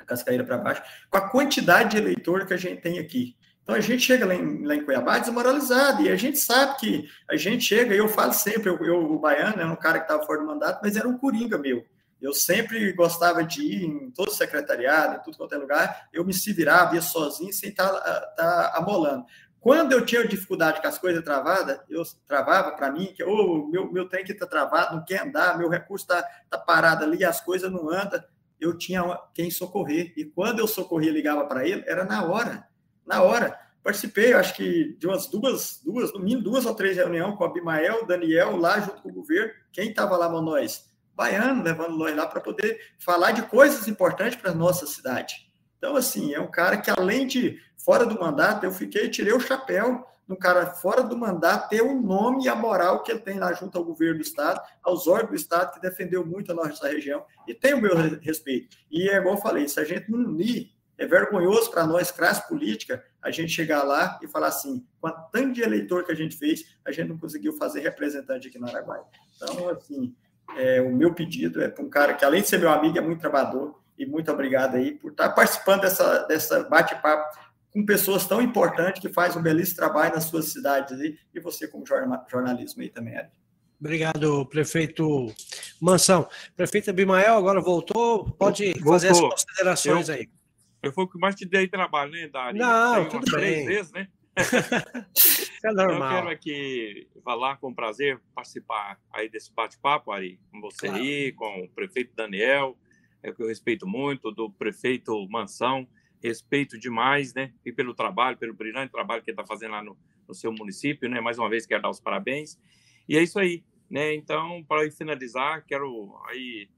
Cascaíra para baixo, com a quantidade de eleitor que a gente tem aqui. Então a gente chega lá em, lá em Cuiabá desmoralizado, e a gente sabe que a gente chega, e eu falo sempre, eu, eu o Baiano era um cara que estava fora do mandato, mas era um coringa meu. Eu sempre gostava de ir em todo secretariado, em tudo quanto é lugar, eu me se virava, ia sozinho, sem estar tá, tá amolando. Quando eu tinha dificuldade com as coisas travadas, eu travava para mim que oh, meu, meu trem que está travado, não quer andar, meu recurso está tá parado ali, as coisas não andam. Eu tinha quem socorrer. E quando eu socorria ligava para ele, era na hora. Na hora. Participei, acho que, de umas duas, duas, no mínimo duas ou três reuniões com o Abimael, Daniel, lá junto com o governo. Quem estava lá, nós? Baiano, levando nós lá para poder falar de coisas importantes para a nossa cidade. Então, assim, é um cara que, além de fora do mandato, eu fiquei, tirei o chapéu no cara fora do mandato ter o nome e a moral que ele tem lá junto ao governo do Estado, aos órgãos do Estado, que defendeu muito a nossa região, e tem o meu respeito. E é igual eu falei, se a gente não unir é vergonhoso para nós, classe política, a gente chegar lá e falar assim, com a tanto de eleitor que a gente fez, a gente não conseguiu fazer representante aqui no Araguaia. Então, assim, é, o meu pedido é para um cara que, além de ser meu amigo, é muito trabalhador, e muito obrigado aí por estar participando dessa, dessa bate-papo com pessoas tão importantes que fazem um belíssimo trabalho nas suas cidades aí, e você como jornalismo aí também, Ari. Obrigado, prefeito Mansão. Prefeito Abimael, agora voltou, pode voltou. fazer as considerações eu, aí. Eu fui o que mais te dei trabalho, né, Dari? Não, tudo bem. Três vezes, né? é normal. Eu quero aqui falar com prazer, participar aí desse bate-papo, Ari, com você claro. aí, com o prefeito Daniel, é que eu respeito muito, do prefeito Mansão, respeito demais, né? E pelo trabalho, pelo brilhante trabalho que ele está fazendo lá no, no, seu município, né? Mais uma vez, quero dar os parabéns. E é isso aí, né? Então, para finalizar, quero aí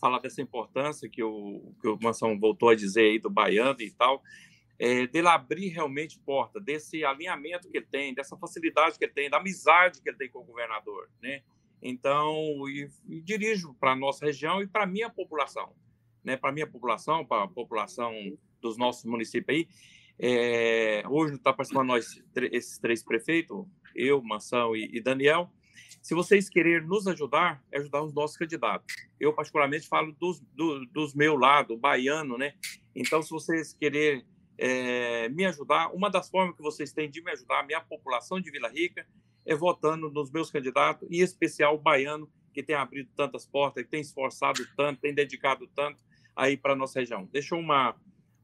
falar dessa importância que o, que o Mansão voltou a dizer aí do Baiano e tal, é, dele abrir realmente porta, desse alinhamento que ele tem, dessa facilidade que ele tem, da amizade que ele tem com o governador, né? Então, e, e dirijo para a nossa região e para a minha população, né? Para a minha população, para a população dos nossos municípios aí. É, hoje está participando nós, esses três prefeitos, eu, Mansão e, e Daniel, se vocês quererem nos ajudar, é ajudar os nossos candidatos. Eu, particularmente, falo dos, do, dos meu lado, baiano, né? Então, se vocês quererem é, me ajudar, uma das formas que vocês têm de me ajudar, a minha população de Vila Rica, é votando nos meus candidatos, em especial o baiano, que tem abrido tantas portas, que tem esforçado tanto, tem dedicado tanto aí para nossa região. Deixou uma,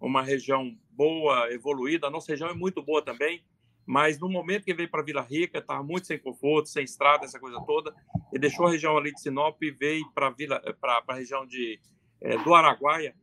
uma região boa, evoluída, a nossa região é muito boa também, mas no momento que veio para Vila Rica, estava muito sem conforto, sem estrada, essa coisa toda, e deixou a região ali de Sinop e veio para a região de, é, do Araguaia,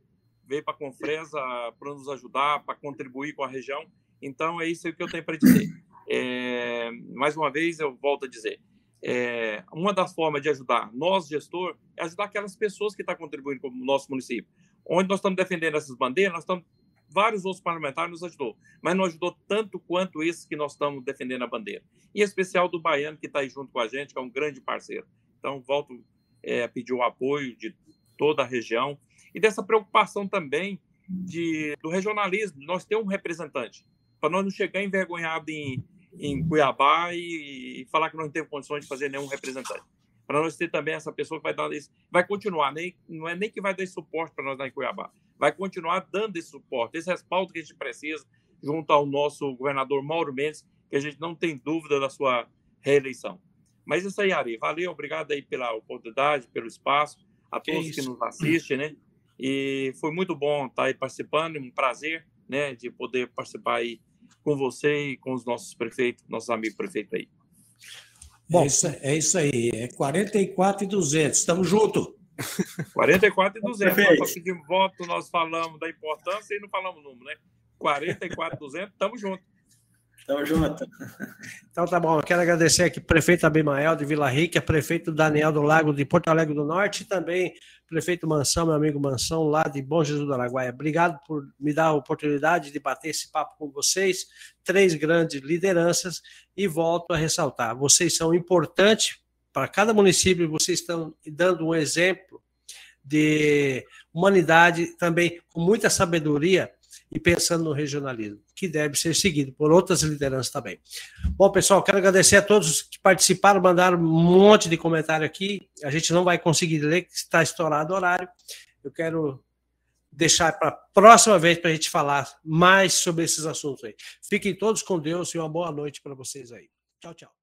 veio para a Confresa para nos ajudar, para contribuir com a região. Então, é isso que eu tenho para dizer. É, mais uma vez, eu volto a dizer, é, uma das formas de ajudar nós, gestor, é ajudar aquelas pessoas que estão tá contribuindo com o nosso município. Onde nós estamos defendendo essas bandeiras, nós estamos vários outros parlamentares nos ajudou, mas não ajudou tanto quanto esses que nós estamos defendendo a bandeira. Em especial do Baiano, que está aí junto com a gente, que é um grande parceiro. Então, volto é, a pedir o apoio de toda a região e dessa preocupação também de, do regionalismo. Nós temos um representante, para nós não chegar envergonhado em, em Cuiabá e, e, falar que não temos condições de fazer nenhum representante. Para nós ter também essa pessoa que vai dar esse, vai continuar, nem, não é nem que vai dar esse suporte para nós lá em Cuiabá, vai continuar dando esse suporte, esse respaldo que a gente precisa, junto ao nosso governador Mauro Mendes, que a gente não tem dúvida da sua reeleição. Mas isso aí, Ari, valeu, obrigado aí pela oportunidade, pelo espaço, a todos que, que nos assistem, né? E foi muito bom estar aí participando, um prazer, né, de poder participar aí com você e com os nossos prefeitos, nossos amigos prefeitos aí. Bom, é isso, é isso aí, é 44 e 200, estamos juntos. 44 e 200. Perfeito. Nós pedimos voto, nós falamos da importância e não falamos número, né? 44 e 200, estamos juntos. Tamo junto. Então tá bom, eu quero agradecer aqui prefeito Abimael de Vila Rica, prefeito Daniel do Lago de Porto Alegre do Norte e também prefeito Mansão, meu amigo Mansão, lá de Bom Jesus do Araguaia. Obrigado por me dar a oportunidade de bater esse papo com vocês, três grandes lideranças, e volto a ressaltar, vocês são importantes para cada município, vocês estão dando um exemplo de humanidade também com muita sabedoria e pensando no regionalismo, que deve ser seguido por outras lideranças também. Bom, pessoal, quero agradecer a todos que participaram, mandaram um monte de comentário aqui. A gente não vai conseguir ler, que está estourado o horário. Eu quero deixar para a próxima vez para a gente falar mais sobre esses assuntos aí. Fiquem todos com Deus e uma boa noite para vocês aí. Tchau, tchau.